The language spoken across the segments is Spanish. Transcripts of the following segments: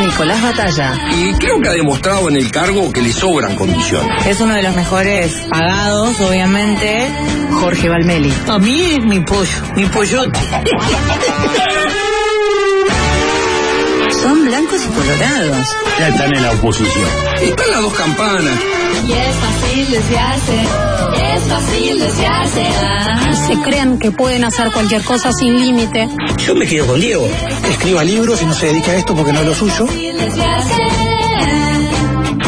Nicolás Batalla. Y creo que ha demostrado en el cargo que le sobran condiciones. Es uno de los mejores pagados, obviamente. Jorge Valmeli. A mí es mi pollo, mi pollote. Son blancos y colorados. Ya están en la oposición. Están las dos campanas. Y es fácil desviarse. Es fácil desviarse. ah. se creen que pueden hacer cualquier cosa sin límite. Yo me quedo con Diego. Escriba libros y no se dedica a esto porque no es lo suyo.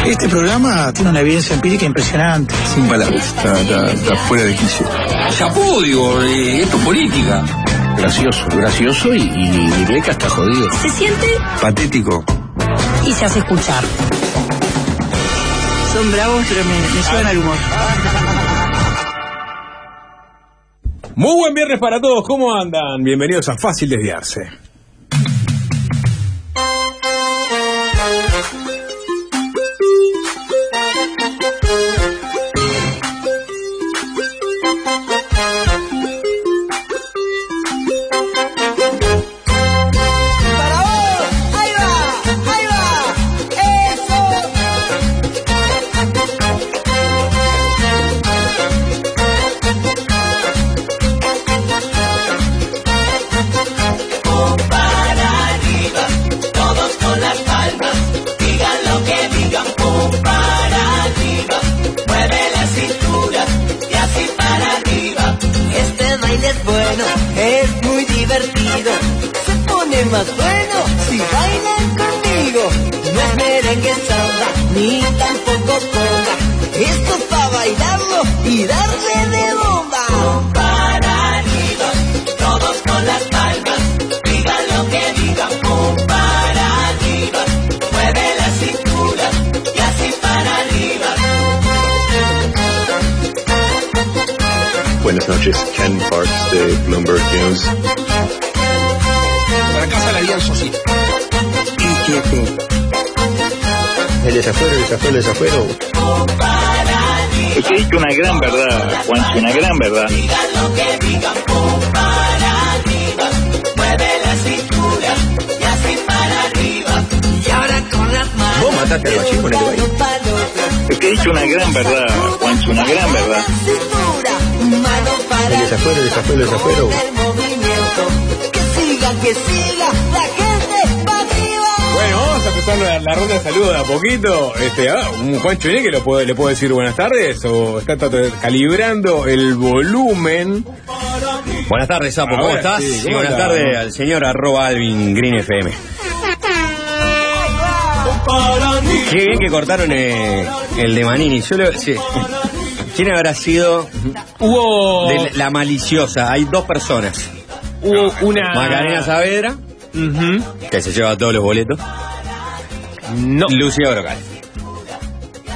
Este programa tiene una evidencia empírica impresionante. Sin palabras, está, está- está fuera de quicio. Chapó, digo, eh, esto es política. Gracioso, gracioso y, y diré que hasta jodido. Se siente Patético. Y se hace escuchar. Son bravos, pero me, me suben al humor. Muy buen viernes para todos, ¿cómo andan? Bienvenidos a Fácil Desviarse. Desafuero, el desafuero, el desafuero. Es que he dicho una gran verdad, Juancho, una gran verdad. Vos mataste al bachín con el baile. Es que he dicho una gran verdad, Juancho, una gran verdad. El desafuero, el desafuero, el desafuero. El movimiento. Que siga, que siga. La empezar la, la ronda de saludos de a poquito. Este, ah, un Juan Chuné que lo puede, le puedo decir buenas tardes o está tra- calibrando el volumen. Buenas tardes, Sapo, ¿cómo estás? sí, y ¿cómo buenas tardes al señor arroba Alvin Green FM. Qué bien que cortaron eh, el de Manini. Yo lo, sí. ¿Quién habrá sido Hubo, de la maliciosa? Hay dos personas. hubo una. Macarena Saavedra, que se lleva todos los boletos. No, Lucía Brocal.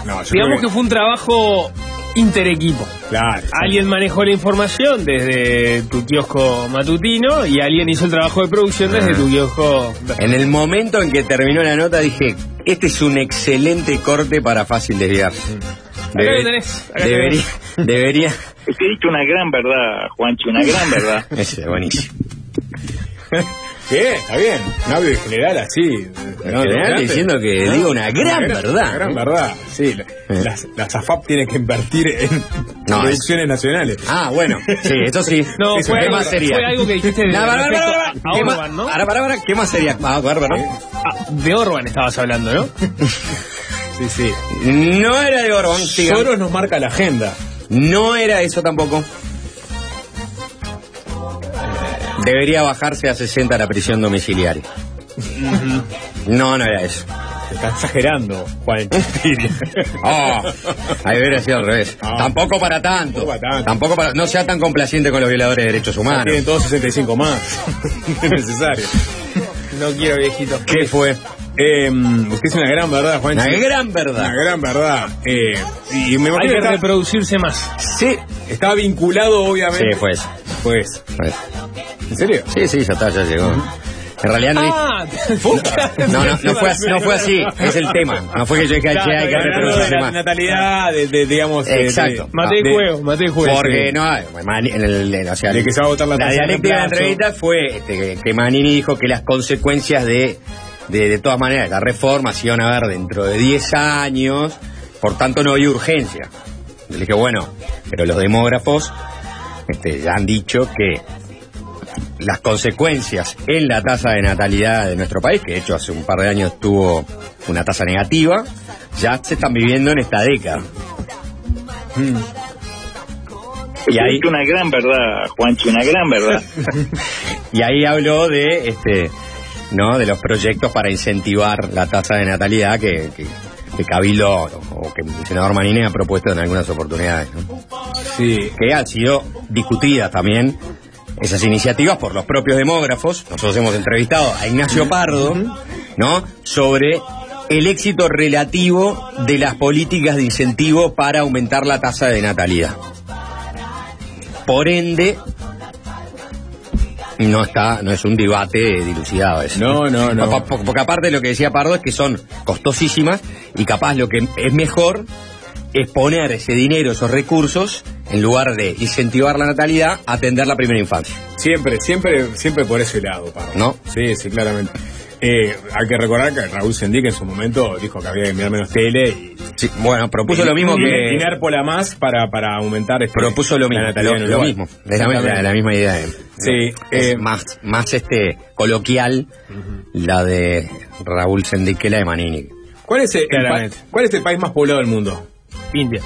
no, yo Digamos creo que fue un trabajo interequipo. Claro. Alguien manejó la información desde tu kiosco matutino y alguien hizo el trabajo de producción desde tu kiosco. En el momento en que terminó la nota dije, este es un excelente corte para fácil desviarse. Acá lo tenés, acá debería, debería. Es que he dicho una gran verdad, Juancho, una gran verdad. Ese, buenísimo. Bien, está bien. Un audio en general así. En general diciendo que digo una gran verdad, Una gran ¿no? verdad, sí. la-. Las, las AFAP tienen que invertir en No, producciones nacionales. Ah, bueno, sí, eso sí. No, Eso, fue ¿Qué algo- más sería? fue algo que dijiste de- No, para, a ¿Qué Orban, ¿no? Ahora, para, para, ¿qué más sería? Ah, bárbaro. Ah, de Orban estabas hablando, ¿no? Sí, sí. No era de Orban. Soros nos marca la agenda. No era eso tampoco. Debería bajarse a 60 la prisión domiciliaria. No, no era eso. Está exagerando, Juan. Oh, ahí hubiera sido al revés. Tampoco para tanto. Tampoco para tanto. Tampoco para. No sea tan complaciente con los violadores de derechos humanos. Tienen todos 65 más. es necesario. No quiero viejito. ¿Qué fue? Eh, usted es una gran verdad, Juan. Una gran verdad. Una gran verdad. Eh, y me Hay que está- reproducirse más. sí, estaba vinculado, obviamente. Sí, fue eso. Pues, Fue eso. ¿en serio? Sí, sí, ya está, ya llegó. En realidad no, Ah, no, no, no fue, así, no fue así, es el tema. No fue que yo dije, che, hay que reproducirse la más. natalidad, de, de, digamos. Exacto. de- Maté el juego, maté el juego. Porque no en el- en- o sea, De que se va a votar la de dialéctica de la entrevista fue este, que, que Manini dijo que las consecuencias de, de, de todas maneras, la reforma se iban a ver dentro de 10 años, por tanto no había urgencia. Le dije, bueno, pero los demógrafos este, ya han dicho que las consecuencias en la tasa de natalidad de nuestro país, que de hecho hace un par de años tuvo una tasa negativa, ya se están viviendo en esta década. Y ahí, Es una gran verdad, Juancho, una gran verdad. y ahí habló de este no de los proyectos para incentivar la tasa de natalidad que, que, que Cabildo o que el senador Manini ha propuesto en algunas oportunidades. ¿no? Sí. que han sido discutidas también esas iniciativas por los propios demógrafos. Nosotros hemos entrevistado a Ignacio Pardo, ¿no? Sobre el éxito relativo de las políticas de incentivo para aumentar la tasa de natalidad. Por ende, no está, no es un debate dilucidado eso. No, no, no. Po- po- Porque aparte lo que decía Pardo es que son costosísimas y capaz lo que es mejor es poner ese dinero, esos recursos, en lugar de incentivar la natalidad, atender la primera infancia. Siempre, siempre, siempre por ese lado, Pardo. ¿No? Sí, sí, claramente. Eh, hay que recordar que Raúl Sendic en su momento dijo que había que mirar menos tele y, Sí, bueno, propuso lo mismo y que... Inérpola más para, para aumentar este, Propuso lo mismo, lo, mismo, la, la- misma idea. eh. Sí, es eh, más, más este coloquial la de Raúl Sendic que la de Manini. ¿Cuál es, el, el. ¿Cuál es el país más poblado del mundo? India.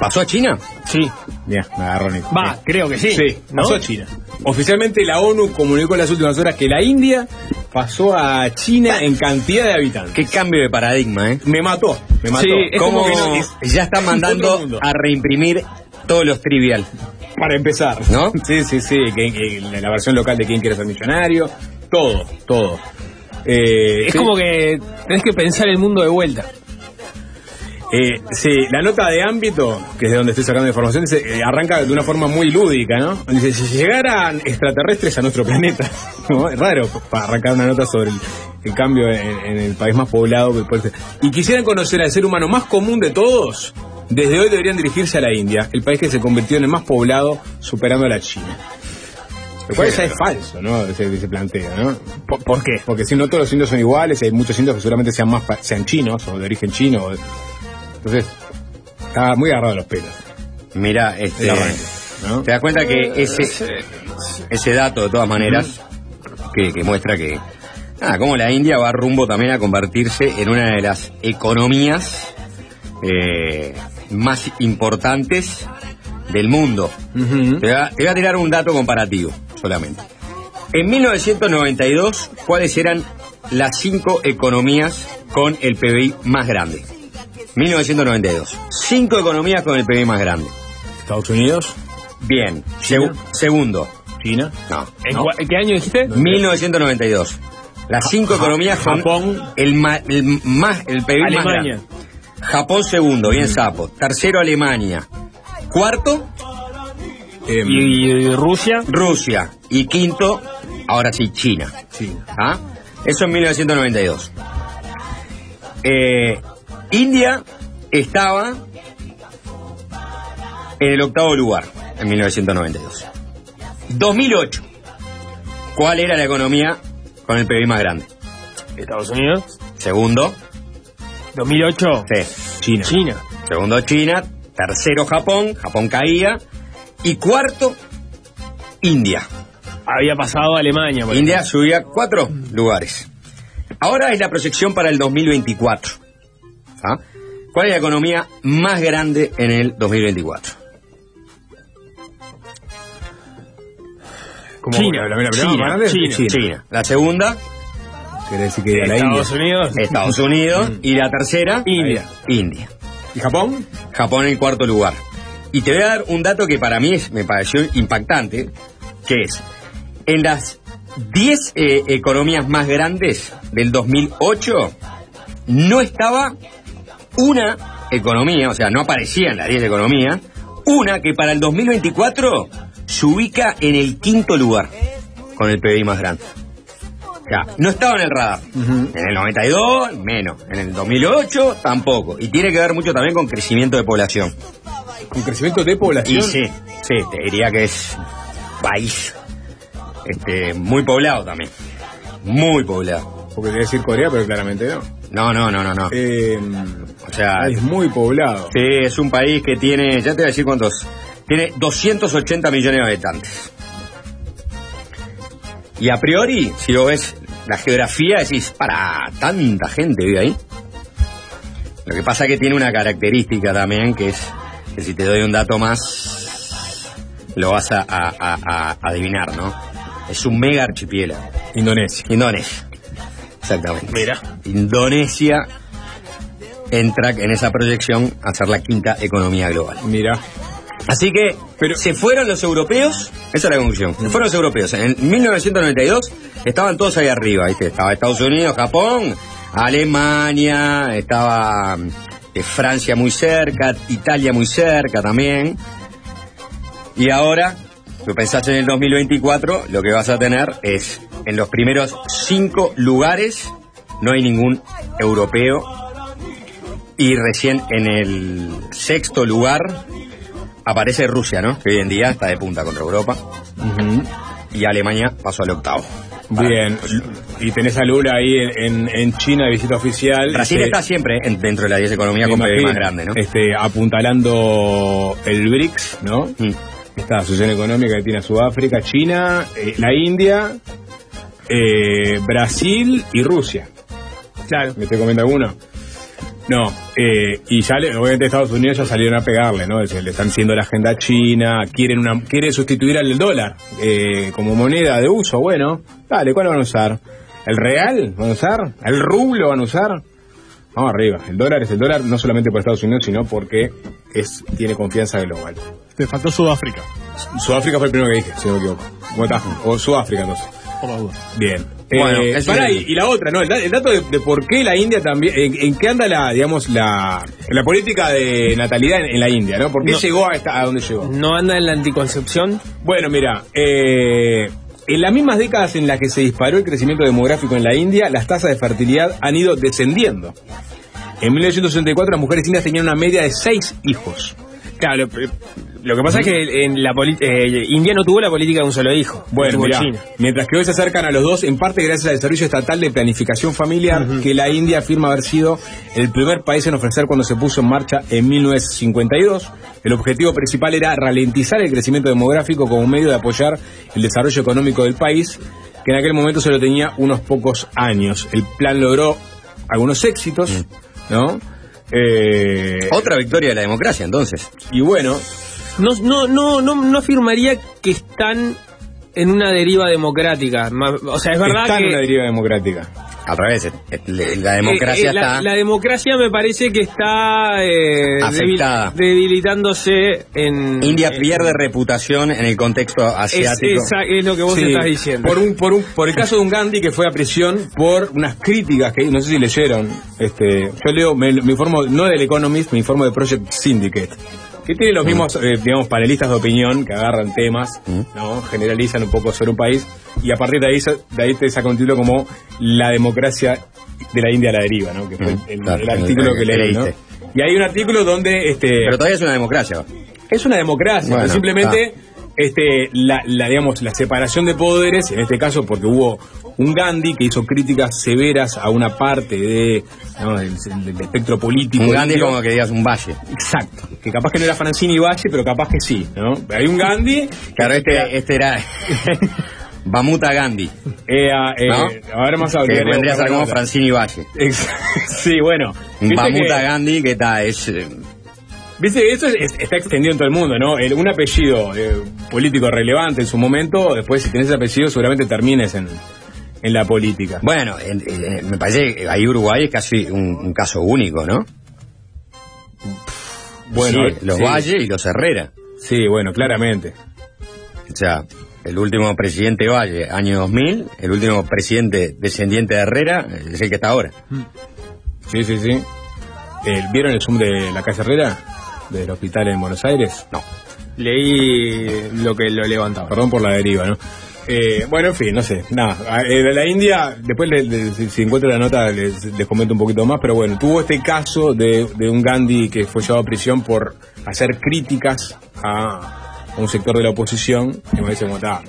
¿Pasó a China? Sí. Bien, me agarró Nico. Va, creo que sí. Sí, ¿no? pasó a China. Oficialmente la ONU comunicó en las últimas horas que la India pasó a China en cantidad de habitantes. Qué cambio de paradigma, ¿eh? Me mató, me mató. Sí, es ¿Cómo como que no- es- ya están mandando a reimprimir todos los trivial? Para empezar. ¿No? Sí, sí, sí. Que, que la versión local de quién quiere ser millonario. Todo, todo. Eh, Es sí, como que tenés que pensar el mundo de vuelta. Eh, sí, la nota de ámbito, que es de donde estoy sacando información, dice, eh, arranca de una forma muy lúdica, ¿no? Dice, si llegaran extraterrestres a nuestro planeta, ¿no? Es raro para arrancar una nota sobre el, el cambio en, en el país más poblado que puede ser. Y quisieran conocer al ser humano más común de todos, desde hoy deberían dirigirse a la India, el país que se convirtió en el más poblado, superando a la China. Lo cual ya es falso, ¿no? Ese planteo, ¿no? ¿Por, por qué? Porque si no todos los indios son iguales, hay muchos indios que seguramente sean más sean chinos o de origen chino. o de- Entonces, está muy agarrado de los pelos. Mira, este, El arranque, ¿no? te das cuenta que ese, ese dato, de todas maneras, que, que muestra que, nada, como la India va rumbo también a convertirse en una de las economías eh, más importantes del mundo. Te voy, a, te voy a tirar un dato comparativo solamente. En 1992, ¿cuáles eran las cinco economías con el PBI más grande? 1992. Cinco economías con el PBI más grande. Estados Unidos, Bien. Segu- segundo. China, No. ¿En, qué año dijiste? 1992. Las cinco economías con Japón. el, ma- el más el PBI más grande. Japón segundo, bien sapo. Tercero Alemania. Cuarto em, ¿Y, y Rusia? Rusia. Y quinto, ahora sí, China. China. ¿Ah? Eso en 1992. Eh, India estaba en el octavo lugar en 1992. 2008. ¿Cuál era la economía con el PIB más grande? Estados Unidos. Segundo, 2008. sí. China. China. Segundo China, tercero Japón, Japón caía y cuarto India. Había pasado a Alemania. por India subía cuatro lugares. Ahora es la proyección para el 2024. ¿Ah? ¿Cuál es la economía más grande en el 2024? Como China, la- la- la- la- China, China. China. China. La segunda, Quiere decir que a la Estados India. Unidos. Estados Unidos. Y la tercera, India. India. ¿Y Japón? Japón en cuarto lugar. Y te voy a dar un dato que para mí es- me pareció impactante, que es, en las 10 eh, economías más grandes del 2008, no estaba una economía, o sea, no aparecía en las 10 economías, una que para el 2024 se ubica en el quinto lugar, con el PBI más grande. O sea, no estaba en el radar. En el 92, menos. En el 2008, tampoco. Y tiene que ver mucho también con crecimiento de población. ¿Con crecimiento de población? Y sí, sí, te diría que es país este, muy poblado también. Muy poblado. Porque quería decir Corea, pero claramente no. No, no, no, no, no. Eh, O sea, es muy poblado. sí, es un país que tiene, ya te voy a decir cuántos, tiene 280 millones de habitantes. Y a priori, si vos ves la geografía, decís, para, tanta gente vive ahí. Lo que pasa es que tiene una característica también, que es que si te doy un dato más, lo vas a, a- a- a adivinar, ¿no? Es un mega archipiélago. Indonesia. Indonesia. Exactamente. Mira. Indonesia entra en esa proyección a ser la quinta economía global. Mira. Así que se fueron los europeos, esa es la conclusión, se fueron los europeos. En 1992 estaban todos ahí arriba, ¿viste? Estaba Estados Unidos, Japón, Alemania, estaba eh, Francia muy cerca, Italia muy cerca también. Y ahora, si pensás en el 2024, lo que vas a tener es, en los primeros cinco lugares, no hay ningún europeo. Y recién en el sexto lugar aparece Rusia, ¿no? Que hoy en día está de punta contra Europa. Y Alemania pasó al octavo. Bien. Y tenés a Lula ahí en, en- en China de visita oficial. Brasil Este, está siempre en- dentro de la 10 economía con PIB más grande, ¿no? Este, apuntalando el BRICS, ¿no? Mm. Esta asociación económica que tiene a Sudáfrica, China, eh, la India, eh, Brasil y Rusia. Claro. ¿Me estoy comiendo alguno? No, eh, y ya le- obviamente Estados Unidos ya salieron a pegarle, ¿no? Le están haciendo la agenda china, quieren una, quiere sustituir al dólar eh, como moneda de uso. Bueno, dale, ¿cuál van a usar? ¿El real van a usar? ¿El rublo van a usar? Vamos arriba. El dólar es el dólar no solamente por Estados Unidos, sino porque es tiene confianza global. Te faltó Sudáfrica. Sudáfrica fue el primero que dije, si no me equivoco. ¿Cómo está? O Sudáfrica, entonces. Por la duda. Bien. Bueno, Eh, es- y, y la otra, ¿no? El, el dato de, de por qué la India también. En, en qué anda la, digamos, la, la política de natalidad en, en la India, ¿no? ¿Por qué No. llegó a, esta, a donde llegó? ¿No anda en la anticoncepción? Bueno, mira, eh, en las mismas décadas en las que se disparó el crecimiento demográfico en la India, las tasas de fertilidad han ido descendiendo. En 1964 las mujeres indias tenían una media de seis hijos. Claro, lo, lo que pasa es que en la eh, India no tuvo la política de un solo hijo. Bueno, mirá, China. mientras que hoy se acercan a los dos, en parte gracias al Desarrollo Estatal de Planificación Familiar, que la India afirma haber sido el primer país en ofrecer cuando se puso en marcha en 1952. El objetivo principal era ralentizar el crecimiento demográfico como medio de apoyar el desarrollo económico del país, que en aquel momento solo tenía unos pocos años. El plan logró algunos éxitos, ¿no? Eh, Otra victoria de la democracia, entonces. y bueno, No, no, no, no, no afirmaría que están en una deriva democrática. O sea, es verdad está que... en una deriva democrática. Al revés, eh, eh, la democracia Eh, eh, la, está... la democracia me parece que está eh, Afectada. debilitándose en... India en- pierde reputación en el contexto es, asiático. esa- es lo que vos Sí, estás diciendo. Por, un, por, un, por el caso de un Gandhi que fue a prisión por unas críticas que no sé si leyeron. Este, yo leo, me, me informo no del Economist, me informo de Project Syndicate. Que tiene los mismos, eh, digamos, panelistas de opinión que agarran temas, ¿no? generalizan un poco sobre un país y a partir de ahí, de ahí te saca un título como La democracia de la India a la deriva, ¿no? que fue el, el- claro, el el- artículo que que leíste. Y hay un artículo donde este, Pero todavía es una democracia. es una democracia, Bueno, simplemente este, la, la, digamos, la separación de poderes, en este caso porque hubo un Gandhi que hizo críticas severas a una parte de, digamos, del, del espectro político. Un Gandhi indio. como que digas un valle. Exacto, que capaz que no era Francini Valle, pero capaz que sí, ¿no? Hay un Gandhi... Claro, este, este era Bamuta Gandhi. Eh, eh, ¿No? A ver, más Que vendría a ser como Francini Valle. Sí, bueno. Bamuta que- Gandhi que está, es... eh, Viste eso es- está extendido en todo el mundo, ¿no? El- un apellido eh, político relevante en su momento, después si tenés ese apellido seguramente termines en, en la política. Bueno, en- en- me parece que ahí Uruguay es casi un, un caso único, ¿no? Bueno, Sí, los sí. Valle y los Herrera. Sí, bueno, claramente. O sea, el último presidente Valle, año 2000, el último presidente descendiente de Herrera es el que está ahora. Sí, sí, sí. Eh, ¿Vieron el Zoom de la calle Herrera? Del hospital en Buenos Aires. No. Leí lo que lo levantaba. Perdón por la deriva, ¿no? Eh, bueno, en fin, no sé, nada. Ah, eh, de la India, después le- si, encuentro la nota les, comento un poquito más, pero bueno, tuvo este caso de, un Gandhi que fue llevado a prisión por hacer críticas a, un sector de la oposición, y me como está.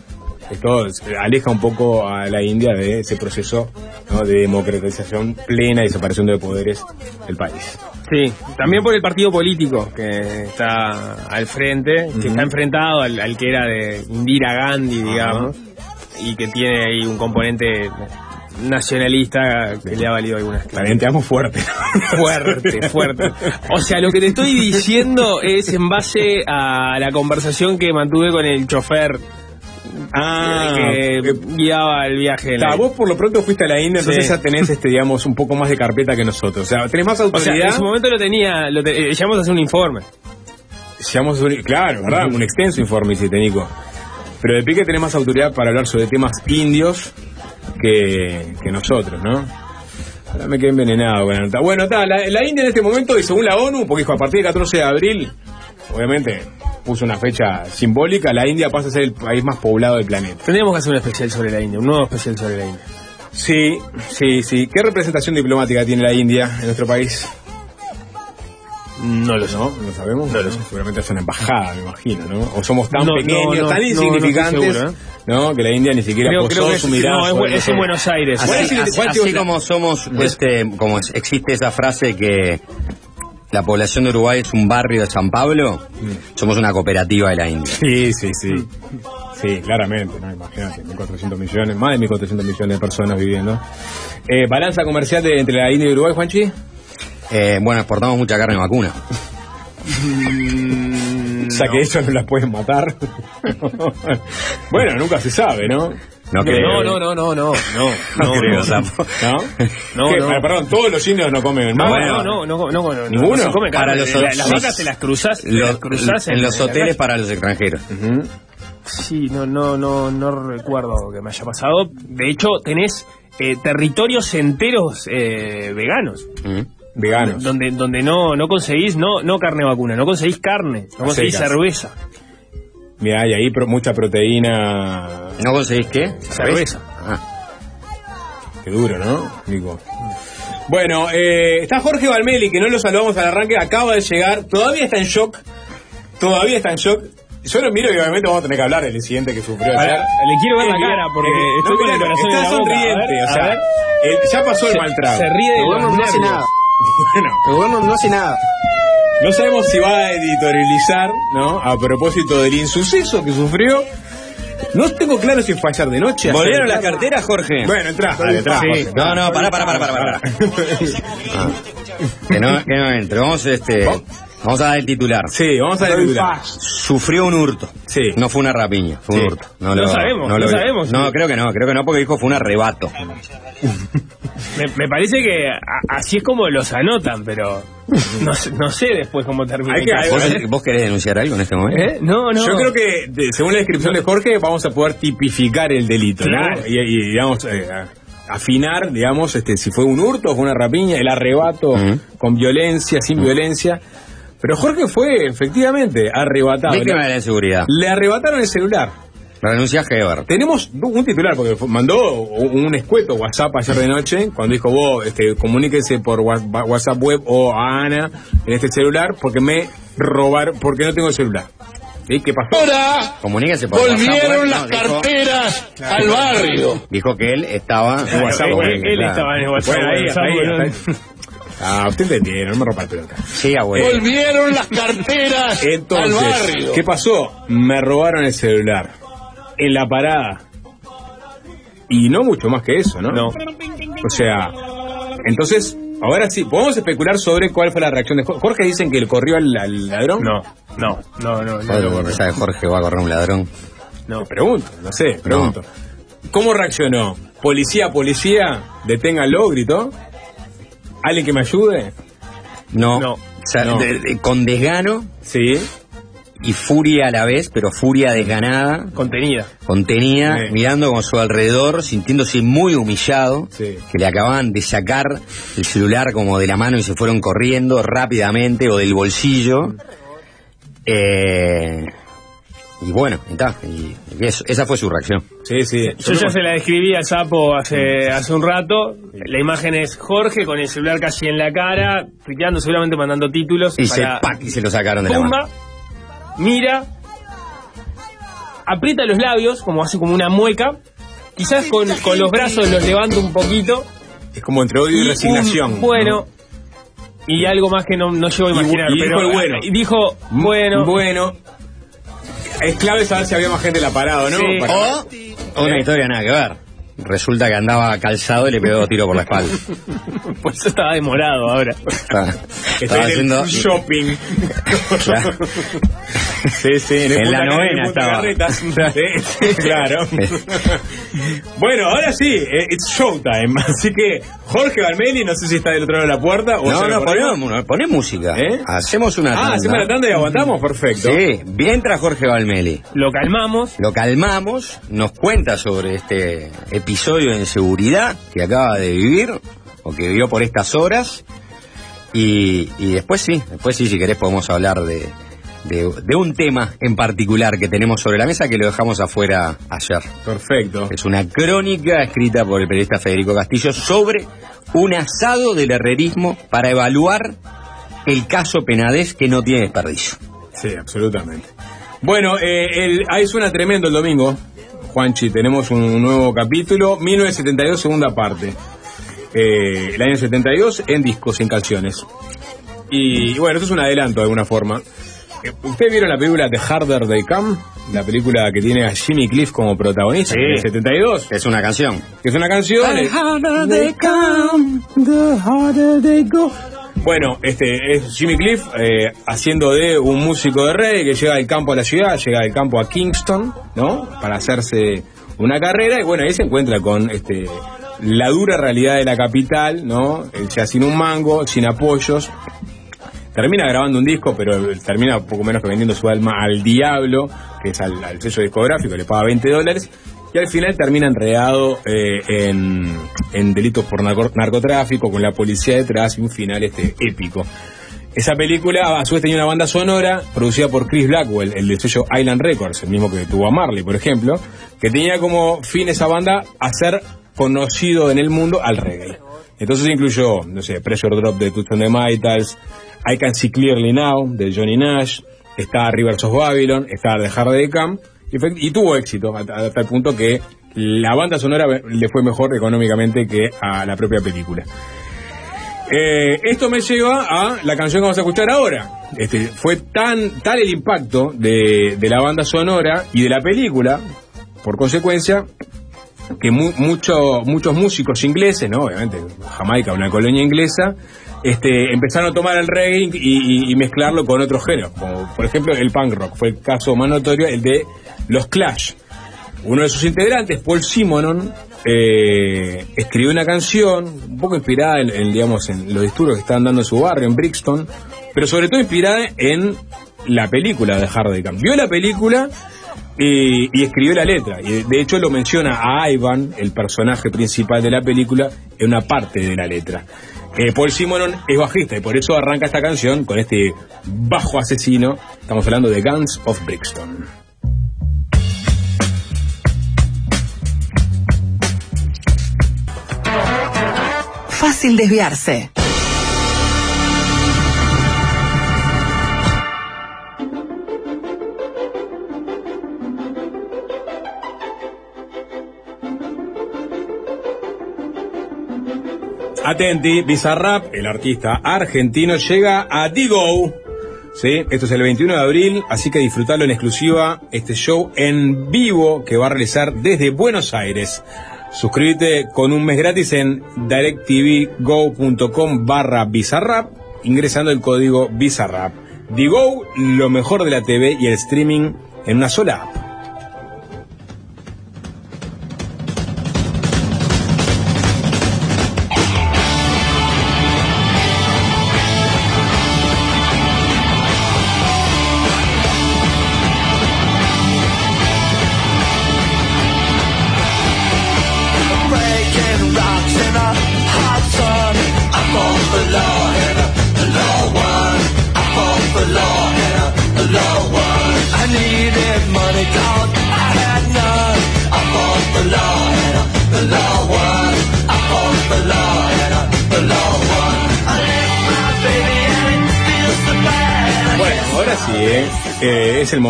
Esto aleja un poco a la India de ese proceso ¿no? de democratización plena y separación de poderes del país. Sí, también por el partido político que está al frente, que está enfrentado al, al que era de Indira Gandhi, digamos, y que tiene ahí un componente nacionalista que le ha valido algunas Talenteamos fuerte. Fuerte, fuerte. O sea, lo que te estoy diciendo es en base a la conversación que mantuve con el chofer Ah, que eh, guiaba el viaje. de la- Claro, vos por lo pronto fuiste a la India, entonces ya tenés, este, digamos, un poco más de carpeta que nosotros. O sea, tenés más o sea, autoridad. en su momento lo tenía, lo te- eh, a hacer un informe. Llamamos un- claro, ¿verdad? Un extenso informe hiciste, Nico. Pero de pique tenés más autoridad para hablar sobre temas indios que, que nosotros, ¿no? Ahora me quedé envenenado con la nota. Bueno, está, la, la India en este momento, y según la ONU, porque dijo a partir del 14 de abril, obviamente puso una fecha simbólica, la India pasa a ser el país más poblado del planeta. Tendríamos que hacer un especial sobre la India, un nuevo especial sobre la India. Sí, sí, sí. ¿Qué representación diplomática tiene la India en nuestro país? No lo sé. ¿No? ¿No sabemos? No lo sé. Seguramente es una embajada, me imagino, ¿no? O somos tan No, pequeños, no, no, tan no, no estoy insignificantes, seguro, ¿eh? ¿no? Que la India ni siquiera Creo- posó creo que su es- mirada. no, es en Buenos Aires. Así, ¿Cuál es el- así- así como somos, este, como es- existe esa frase que la población de Uruguay es un barrio de San Pablo, somos una cooperativa de la India. Sí, sí, sí. Sí, claramente, ¿no? Imagínate, 1.400 millones, más de 1.400 millones de personas viviendo. Eh, ¿Balanza comercial de- entre la India y Uruguay, Juanchi? Eh, bueno, exportamos mucha carne vacuna. O sea que ellos no las pueden matar. bueno, nunca se sabe, ¿no? No creo. No, no, no, no, no, no. No creo, no. Sapo. ¿No? No, ¿Qué? no. Perdón, todos los indios no comen No, vaca. no, no, no, no, no, no, ¿Ninguno? no Para los- La- las vacas te las cruzas, las cruzas en los hoteles para los extranjeros. Sí, no, no, no, no recuerdo que me haya pasado. De hecho, tenés eh, territorios enteros eh, veganos. Mm. Veganos. Donde, donde no, no conseguís, no, no carne vacuna, no conseguís carne, no conseguís cerveza. Mira, hay ahí pro- mucha proteína. ¿No conseguís qué? Cerveza. Ah. Qué duro, ¿no, Nico? Bueno, eh, está Jorge Valmeli, que no lo saludamos al arranque, acaba de llegar, todavía está en shock, todavía está en shock. Yo lo miro y obviamente vamos a tener que hablar del incidente que sufrió ayer. Le quiero ver la Eh, cara porque eh, estoy no, con el corazón en Está la boca. sonriente, A ver, o a sea, ver. eh, ya pasó el Se- mal trago. Se ríe de El los gobierno no hace nada. Bueno, El gobierno no hace nada. No sabemos si va a editorializar, ¿no? A propósito del insuceso que sufrió. No tengo claro si fue ayer de noche. ¿Volvieron las carteras, Jorge? Bueno, entra. Sí. No, no, pará, pará, pará, pará, pará. Ah. Que no, que no entre. Vamos, este, vamos a dar el titular. Sí, vamos a titular. Sufrió un hurto. Sí. No fue una rapiña, fue un Sí. hurto. No sabemos, no lo- sabemos. No, creo que no, creo que no, porque dijo fue un arrebato. Me, me parece que a- así es como los anotan, pero no, sé- no sé después cómo termina. Hay que- hay- ¿Vos, vos querés denunciar algo en este momento? ¿Eh? No, no. Yo creo que, de- según la descripción de Jorge, vamos a poder tipificar el delito, ¿no? Y, y, digamos, eh, a- afinar, digamos, este, si fue un hurto, fue una rapiña, el arrebato con violencia, sin violencia. Pero Jorge fue, efectivamente, arrebatado. Víctima de la inseguridad. le arrebataron el celular. Renuncia a Heber. Tenemos un titular, porque mandó un escueto WhatsApp ayer de noche, cuando dijo, vos, este, comuníquese por WhatsApp web o a Ana en este celular, porque me robaron, porque no tengo el celular. ¿Sí? ¿Qué pasó? Comuníquese por Volvieron WhatsApp, las no, dijo- carteras al barrio. Dijo que él estaba en Claro, WhatsApp. él- bueno, él, él claro. estaba en el WhatsApp. Bueno, ahí, WhatsApp, ahí, bueno. ahí. Ah, usted entendieron, no me rompa el pelota. Sí, abuelo. Volvieron las carteras al barrio. ¿qué pasó? Me robaron el celular en la parada. Y no mucho más que eso, ¿no? No. O sea, entonces, ahora sí, podemos especular sobre cuál fue la reacción de Jorge. Jorge dicen que le corrió al, al ladrón. No, no, no, no. no, no, porque sabe Jorge va a correr un ladrón. no. Pregunto, no sé, pregunto. ¿Cómo reaccionó? Policía, policía, deténgalo, gritó. ¿Alguien que me ayude? No. No. O sea, No. de- de- con desgano Sí. Y furia a la vez, pero furia desganada, Contenida. contenida, Sí. mirando con su alrededor, sintiéndose muy humillado, Sí. que le acababan de sacar el celular como de la mano y se fueron corriendo rápidamente o del bolsillo. Eh, y bueno, ta, y- y eso- esa fue su reacción. Sí, sí. Yo ya se la describí al sapo hace, hace un rato. La imagen es Jorge con el celular casi en la cara, tuiteando, seguramente mandando títulos. Y se, y se lo sacaron de la mano. Mira, aprieta los labios, como hace como una mueca. Quizás con, con los brazos los levanta un poquito. Es como entre odio y, resignación. bueno. Y algo más que no, no llego a Y- imaginar. y dijo pero bueno. y dijo, ¿no? bueno. Bueno. Es clave saber si había más gente en la parada o no. Sí. O una historia nada que ver. Resulta que andaba calzado y le pegó tiro por la espalda. Pues eso estaba demorado ahora. Estaba, haciendo. shopping. Claro. Sí, sí, en, la novena estaba. Sí, claro. bueno, ahora sí, eh, it's showtime. Así que Jorge Valmeli, no sé si está del otro lado de la puerta o No, no, ponemos. ponemos música. ¿Eh? Hacemos una Ah, tanda. hacemos la tanda y aguantamos, perfecto. Sí, mientras Jorge Valmeli Lo calmamos. lo calmamos, nos cuenta sobre este episodio de inseguridad que acaba de vivir o que vivió por estas horas. Y, y después sí, después sí, si querés podemos hablar de, de, de un tema en particular que tenemos sobre la mesa que lo dejamos afuera ayer. Perfecto. Es una crónica escrita por el periodista Federico Castillo sobre un asado del herrerismo para evaluar el caso Penadez que no tiene desperdicio. Sí, absolutamente. Bueno, eh, el, ahí suena tremendo el domingo. Juanchi, tenemos un nuevo capítulo, 1972, segunda parte. Eh, el año 72 en discos, en canciones. Y bueno, esto es un adelanto de alguna forma. Eh, ¿Ustedes vieron la película The Harder They Come? La película que tiene a Jimmy Cliff como protagonista, Sí. en el 72. Es una canción. Es una canción. eh, Bueno, este es Jimmy Cliff eh, haciendo de un músico de reggae que llega del campo a la ciudad, llega del campo a Kingston, ¿no? Para hacerse una carrera y bueno, ahí se encuentra con este la dura realidad de la capital, ¿no? Él ya sin un mango, sin apoyos. Termina grabando un disco, pero termina poco menos que vendiendo su alma al diablo, que es al, al sello discográfico, le paga 20 dólares. Y al final termina enredado eh, en, en delitos por narco- narcotráfico, con la policía detrás y un final este épico. Esa película, a su vez, tenía una banda sonora producida por Chris Blackwell, el del sello Island Records, el mismo que tuvo a Marley, por ejemplo, que tenía como fin esa banda hacer conocido en el mundo al reggae. Entonces incluyó, no sé, Pressure Drop de Toots and the Maytals, I Can See Clearly Now de Johnny Nash, está Rivers of Babylon, está The Hard Day Come, y, tuvo éxito hasta el punto que la banda sonora le fue mejor económicamente que a la propia película. Eh, esto me lleva a la canción que vamos a escuchar ahora. Este, fue tan tal el impacto de, de la banda sonora y de la película, por consecuencia, que mu- mucho- muchos músicos ingleses, ¿no? Obviamente, Jamaica, una colonia inglesa, este, empezaron a tomar el reggae y, mezclarlo con otros géneros, como por ejemplo el punk rock. Fue el caso más notorio, el de los Clash. Uno de sus integrantes, Paul Simonon, eh, escribió una canción un poco inspirada en, digamos, en los disturbios que estaban dando en su barrio, en Brixton, pero sobre todo inspirada en la película de Hard Camp. Vio la película y, y escribió la letra. Y de hecho lo menciona a Ivan, el personaje principal de la película, en una parte de la letra. Eh, Paul Simonon es bajista y por eso arranca esta canción con este bajo asesino. Estamos hablando de Guns of Brixton. Fácil desviarse. Atenti, Bizarrap, el artista argentino, llega a Digo. Sí, esto es el 21 de abril, así que disfrutalo en exclusiva este show en vivo que va a realizar desde Buenos Aires. Suscríbete con un mes gratis en directvgo.com barra ingresando el código Bizarrap. Digo, lo mejor de la TV y el streaming en una sola app.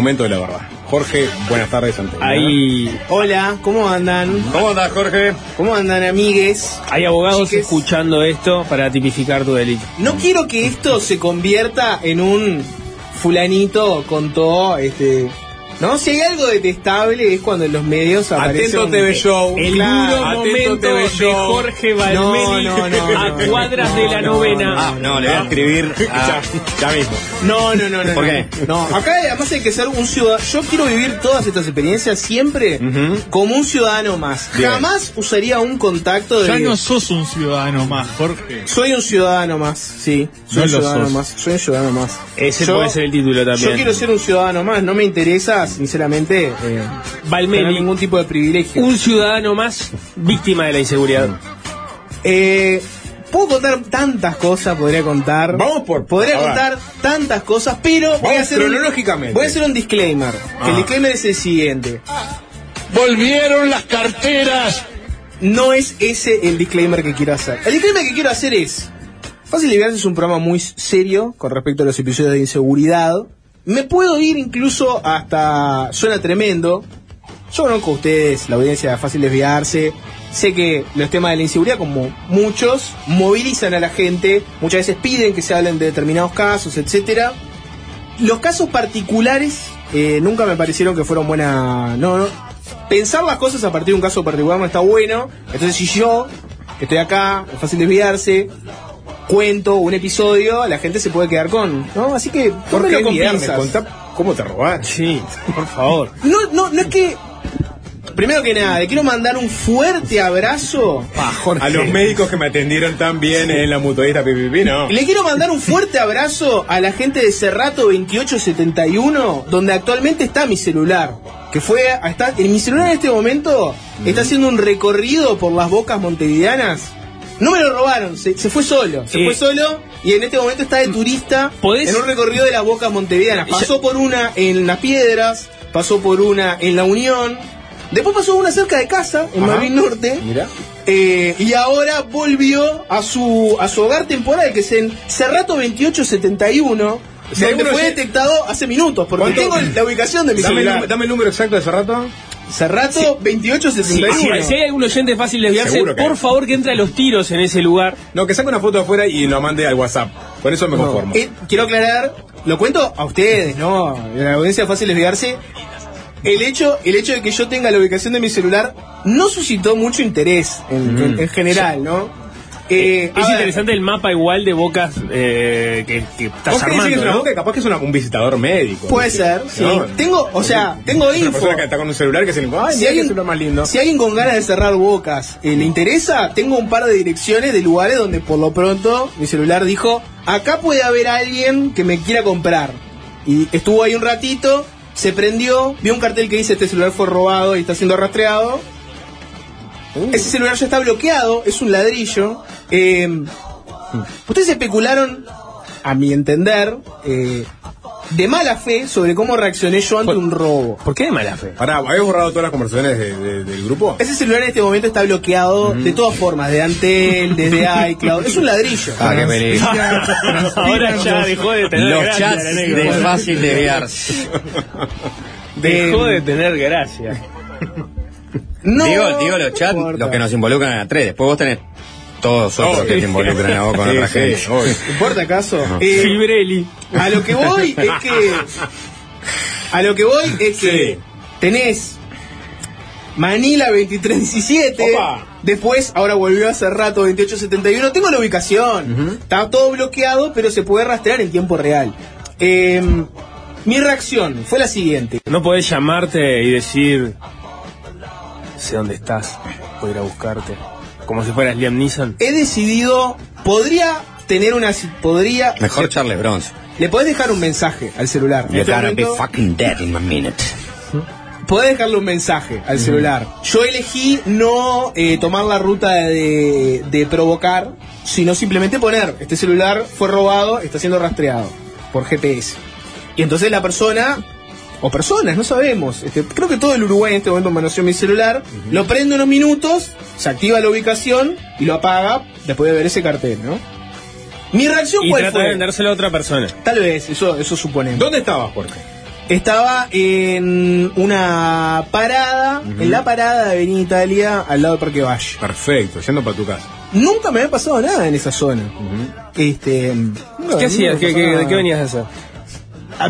Momento de la verdad. Jorge, buenas tardes ante Ahí. Hola, ¿cómo andan? ¿Cómo andas, Jorge? ¿Cómo andan, amigues? Hay abogados Chiques. escuchando esto para tipificar tu delito. No quiero que esto se convierta en un fulanito contó, este... No, si hay algo detestable es cuando en los medios aparece Atento un- TV Show. El Claro, duro momento TV de. Jorge Valmeli No, no, no, a no. cuadras de la novena. Ah, no, le voy a escribir a... Ya, mismo. No, no, no, no. ¿Por no. qué? No, acá además hay que ser un ciudadano. Yo quiero vivir todas estas experiencias siempre como un ciudadano más. Bien. Jamás usaría un contacto de. Ya no sos un ciudadano más, Jorge. Soy un ciudadano más, sí. Soy No un ciudadano sos. más. Soy un ciudadano más. Ese Yo- puede ser el título Yo también. quiero ser un ciudadano más. No me interesa, sinceramente, eh, tener Valmeli, ningún tipo de privilegio. un ciudadano más víctima de la inseguridad. Eh, Puedo contar tantas cosas, podría contar. Vamos por- Podría contar tantas cosas, pero voy a Vamos hacer un- cronológicamente. voy a hacer un disclaimer. Que Ah. el disclaimer es el siguiente. Volvieron las carteras. No es ese el disclaimer que quiero hacer. El disclaimer que quiero hacer es. Fácil Liberarse es un programa muy serio con respecto a los episodios de inseguridad. Me puedo ir incluso hasta. Suena tremendo. Yo conozco a ustedes, la audiencia Fácil Desviarse. Sé que los temas de la inseguridad, como muchos, movilizan a la gente. Muchas veces piden que se hablen de determinados casos, etcétera. Los casos particulares eh, nunca me parecieron que fueron buena. No, no. Pensar las cosas a partir de un caso particular no está bueno. Entonces, si yo, que estoy acá, es fácil desviarse, cuento un episodio, la gente se puede quedar con. ¿no? Así que, Viernes, pinzas. contá cómo te robaron. Sí, por favor. No, no, no es que. Primero que nada, le quiero mandar un fuerte abrazo. A los médicos que me atendieron tan bien en la mutualista PPP, no. Le quiero mandar un fuerte abrazo a la gente de Cerrato 2871, donde actualmente está mi celular. Que fue. Está, en mi celular en este momento está haciendo un recorrido por las bocas montevideanas. No me lo robaron, se, se fue solo. Se Eh. fue solo y en este momento está de turista ¿Podés? en un recorrido de las bocas montevideanas. Pasó por una en Las Piedras, pasó por una en La Unión, después pasó una cerca de casa, en. Malvin Norte. Mira. Eh, y ahora volvió a su, a su hogar temporal, que es en Cerrato 2871, Si donde alguno fue detectado hace minutos, porque ¿Cuánto? tengo la ubicación de mi Dame el, celular. número- dame el número exacto de ese rato. Cerrato Si, 2871. si hay algún oyente fácil de desviarse, por hay. favor que entre a los tiros en ese lugar. No, que saque una foto afuera y lo mande al WhatsApp. Con eso me conformo. Eh, quiero aclarar, lo cuento a ustedes, ¿no? A la audiencia fácil desviarse. El hecho, el hecho de que yo tenga la ubicación de mi celular no suscitó mucho interés en, en- en general, ¿no? Eh, es ver, interesante el mapa igual de bocas eh, que, que estás Vos crees que armando, es una ¿no? boca, capaz que es una- un visitador médico. Puede ser, sí. No. Tengo, o sea, tengo Es una info. persona que está con un celular que se le ay, Si mira alguien, más lindo. si alguien con ganas de cerrar bocas eh, le interesa, tengo un par de direcciones de lugares donde por lo pronto mi celular dijo, acá puede haber alguien que me quiera comprar. Y estuvo ahí un ratito, se prendió, vio un cartel que dice este celular fue robado y está siendo rastreado. Ese celular ya está bloqueado, es un ladrillo. Eh, ustedes especularon, a mi entender, eh, de mala fe sobre cómo reaccioné yo ante un robo. ¿Por qué de mala fe? Pará, ¿habías borrado todas las conversaciones de- de- del grupo? Ese celular en este momento está bloqueado de todas formas, de Antel, desde iCloud. Es un ladrillo. Ah, qué feliz. Ahora ya dejó de tener Los gracia chats de fácil desviarse. Dejó Eh, de tener gracia. No, digo, digo los no chats, los que nos involucran a tres. Después vos tenés todos otros Oh, que te involucran a vos con sí, otra sí, gente. ¿Importa acaso? Eh, Fibrelli. a lo que voy es que. A lo que voy es que Sí. tenés Manila 2317. Opa. Después, ahora volvió hace rato 2871. Tengo la ubicación. Está todo bloqueado, pero se puede rastrear en tiempo real. Eh, mi reacción fue la siguiente. No podés llamarte y decir, sé dónde estás, voy a ir a buscarte. Como si fueras Liam Neeson. He decidido, podría tener una... Podría... Mejor Charles Bronson. Le podés dejar un mensaje al celular. You're este gonna be fucking dead in a minute. podés dejarle un mensaje al celular. Yo elegí no eh, tomar la ruta de, de provocar, sino simplemente poner, este celular fue robado, está siendo rastreado por GPS. Y entonces la persona o personas, no sabemos. Este, creo que todo el Uruguay en este momento manoseó mi celular, lo prende unos minutos, se activa la ubicación y lo apaga después de ver ese cartel, ¿no? Mi reacción Y cuál trata de fue? vendérselo a otra persona. Tal vez, eso, eso suponemos. ¿Dónde estabas, Jorge? Estaba en una parada, en la parada de Avenida Italia, al lado del Parque Valle. Perfecto, yendo para tu casa. Nunca me había pasado nada en esa zona. Este, ¿Qué hacías? ¿Qué, qué, de qué venías a hacer?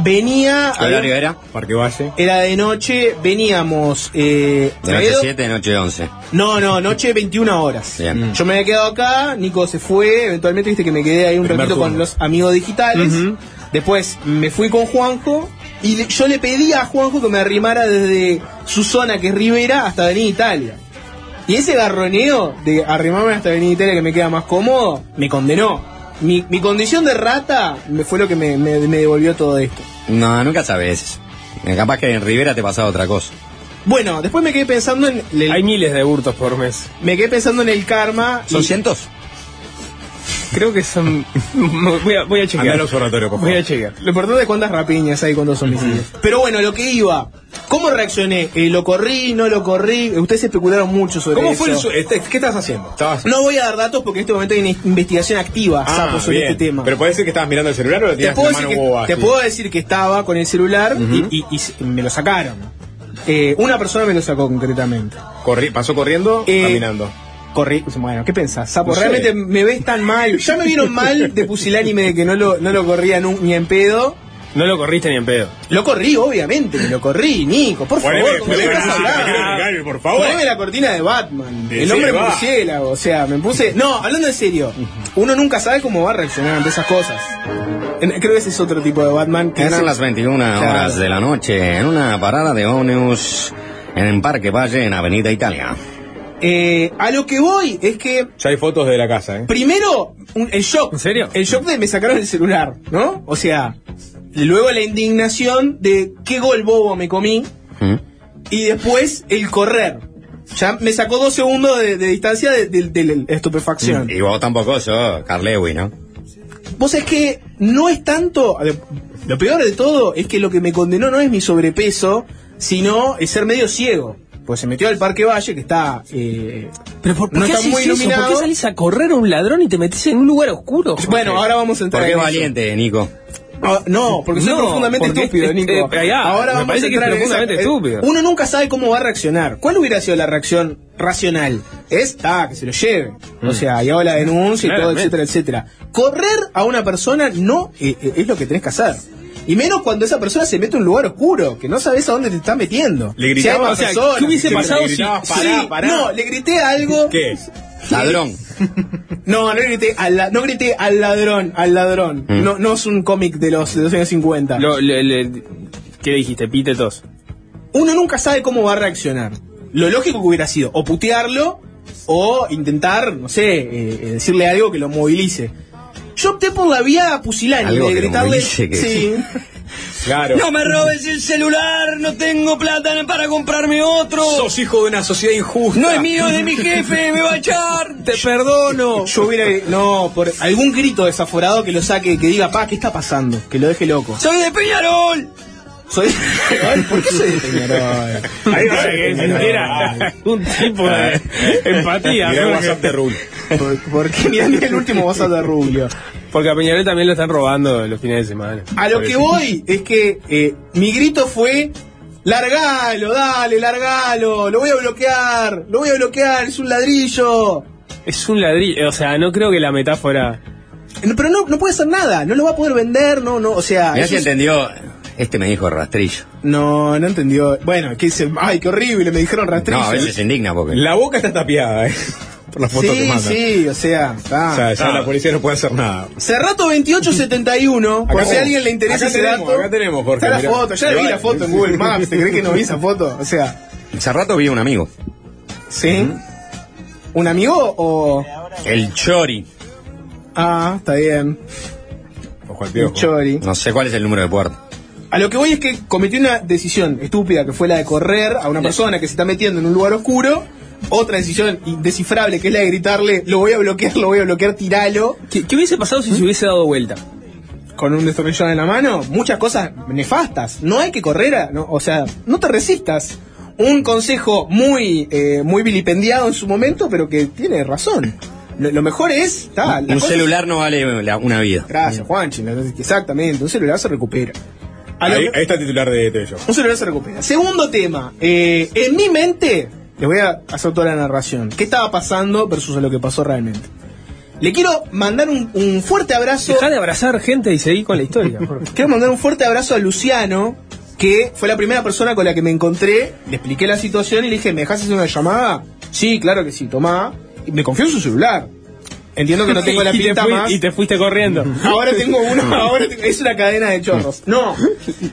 Venía. ¿Qué horario era? Parque Valle. Era de noche, veníamos. Eh, De noche había- 7, de noche 11. No, no, noche 21 horas. Bien. Yo me había quedado acá, Nico se fue, eventualmente viste que me quedé ahí un Primer ratito con los amigos digitales. Después me fui con Juanjo y le- yo le pedí a Juanjo que me arrimara desde su zona, que es Rivera, hasta Avenida Italia. Y ese garroneo de arrimarme hasta Avenida Italia que me queda más cómodo, me condenó. Mi, mi condición de rata me fue lo que me, me- me devolvió todo esto. No, nunca sabes. Capaz que en Rivera te pasaba otra cosa. Bueno, después me quedé pensando en... el- Hay miles de hurtos por mes. me quedé pensando en el karma. ¿Son y- cientos? Creo que son. voy, a, voy a chequear. por Voy a chequear. Lo importante es cuántas rapiñas hay, cuántos homicidios. Pero bueno, lo que iba. ¿Cómo reaccioné? Eh, ¿Lo corrí? ¿No lo corrí? Ustedes especularon mucho sobre ¿Cómo eso. fue el este- ¿Qué estás haciendo? ¿Estabas... No voy a dar datos porque en este momento hay una investigación activa, Ah, sapo, sobre bien. este tema. Pero puede ser que estabas mirando el celular o lo te, tenías puedo en mano que, vos te puedo decir que estaba con el celular y- y, y se- me lo sacaron. Eh, una persona me lo sacó concretamente. Corri- ¿Pasó corriendo Eh, caminando? Corrí, bueno, ¿qué pensás? Sapo, No sé. realmente me ves tan mal. Ya me vieron mal de pusilánime de que no lo, no lo corría ni en pedo. No lo corriste ni en pedo. Lo corrí, obviamente, me lo corrí, Nico, por favor. Poneme- por favor. Poneme la cortina de Batman, De el hombre va. murciélago, o sea, me puse... No, hablando en serio, uno nunca sabe cómo va a reaccionar ante esas cosas. Creo que ese es otro tipo de Batman. que Eran es- las 21 Claro. horas de la noche en una parada de ómnibus en el Parque Valle en Avenida Italia. Eh, a lo que voy es que, Ya hay fotos de la casa, ¿eh? primero, un- el shock. ¿En serio? El shock de me sacaron el celular, ¿no? O sea, luego la indignación de qué gol bobo me comí. ¿Mm? y después el correr. Ya me sacó dos segundos de, de distancia de, de- de la estupefacción. Y vos tampoco sos Carlewi, ¿no? Vos es que no es tanto. Lo peor de todo es que lo que me condenó no es mi sobrepeso, sino es ser medio ciego. Pues se metió al Parque Valle, que está. eh, Pero por, no está muy iluminado. ¿Por qué salís a correr a un ladrón y te metes en un lugar oscuro? Bueno, ahora vamos a entrar Porque en valiente, Nico. Ah, no, porque soy No, profundamente porque estúpido, es- Nico. eh, ya, Ahora me vamos parece a que es entrar en esa- profundamente eh, estúpido. Uno nunca sabe cómo va a reaccionar. ¿Cuál hubiera sido la reacción racional? Es, ah, que se lo lleve. O sea, y hago la denuncia y todo, etcétera, etcétera. Correr a una persona no eh, eh, es lo que tenés que hacer. Y menos cuando esa persona se mete en un lugar oscuro, que no sabes a dónde te está metiendo. Le Si gritaba, más o sea, ¿qué hubiese si- pasado le si- gritabas, si- pará, sí, pará. No, le grité algo. ¿Qué? Ladrón. No, no grité al, la- no grité al ladrón, al ladrón. Mm. No, no es un cómic de los, de los años 50. Lo- le- le- ¿Qué dijiste? Pite tos. Uno nunca sabe cómo va a reaccionar. Lo lógico que hubiera sido o putearlo o intentar, no sé, eh, eh, decirle algo que lo movilice. Yo opté por la vía pusilánime de gritarle. que- Sí. Claro. me robes el celular, no tengo plata para comprarme otro. Sos hijo de una sociedad injusta. es mi jefe, me va a echar. Te perdono. Yo hubiera. No, por algún grito desaforado que lo saque, que diga, pa, ¿qué está pasando? Que lo deje loco. Soy de Peñarol. Soy. Ay, ¿Por qué soy de Peñarol? Ahí va, que sintiera un tipo de empatía. Mirá el. WhatsApp de Rul. ¿Por, por qué ni el último WhatsApp de Rubio? Porque a Peñarol también lo están robando los fines de semana. A lo que voy es que eh, mi grito fue. Largalo, dale, largalo, lo voy a bloquear, lo voy a bloquear, es un ladrillo. Es un ladrillo. O sea, no creo que la metáfora. No, pero no, no puede hacer nada, no lo va a poder vender, no, no, o sea. Si es- entendió. Este me dijo rastrillo. No, no entendió. Bueno, que dice, ay, qué horrible, me dijeron rastrillo. No, a veces se indigna porque. La boca está tapiada, ¿eh? Por la foto que sí, mandan. sí, o sea, está. O sea, ya Ah. la policía no puede hacer nada. Cerrato 2871, por si a alguien le interesa Acá ese tenemos, dato. acá tenemos, Jorge, Está la mirá. foto, ya la vi la foto en Google Maps, ¿te crees que no vi esa foto? O sea, Hace rato vi un amigo. ¿sí? ¿Un amigo o...? El Chori. Ah, está bien. Ojo al piojo. chori. No sé cuál es el número de puerta. A lo que voy es que cometí una decisión estúpida que fue la de correr a una persona que se está metiendo en un lugar oscuro. Otra decisión indescifrable que es la de gritarle, lo voy a bloquear, lo voy a bloquear, tiralo. ¿Qué, qué hubiese pasado si se hubiese dado vuelta? con un destornillador en la mano, muchas cosas nefastas. No hay que correr, a- no, o sea, no te resistas. Un consejo muy, eh, muy vilipendiado en su momento, pero que tiene razón. Lo, lo mejor es... ta, Un celular no vale la- una vida. Gracias, Juanchi. Exactamente, un celular se recupera. A lo Ahí, que- ahí está el titular de TV Show. un celular se recupera. Segundo tema. eh, en mi mente, les voy a hacer toda la narración. ¿Qué estaba pasando versus a lo que pasó realmente? Le quiero mandar un, un fuerte abrazo. Dejá de abrazar gente y seguir con la historia. Quiero mandar un fuerte abrazo a Luciano, que fue la primera persona con la que me encontré. Le expliqué la situación y le dije, ¿me dejas hacer una llamada? Sí, claro que sí, tomá. Y me confió en su celular. Entiendo que no tengo la pinta fui- más. Y te fuiste corriendo. Ahora tengo uno, ahora tengo- es una cadena de chorros. No,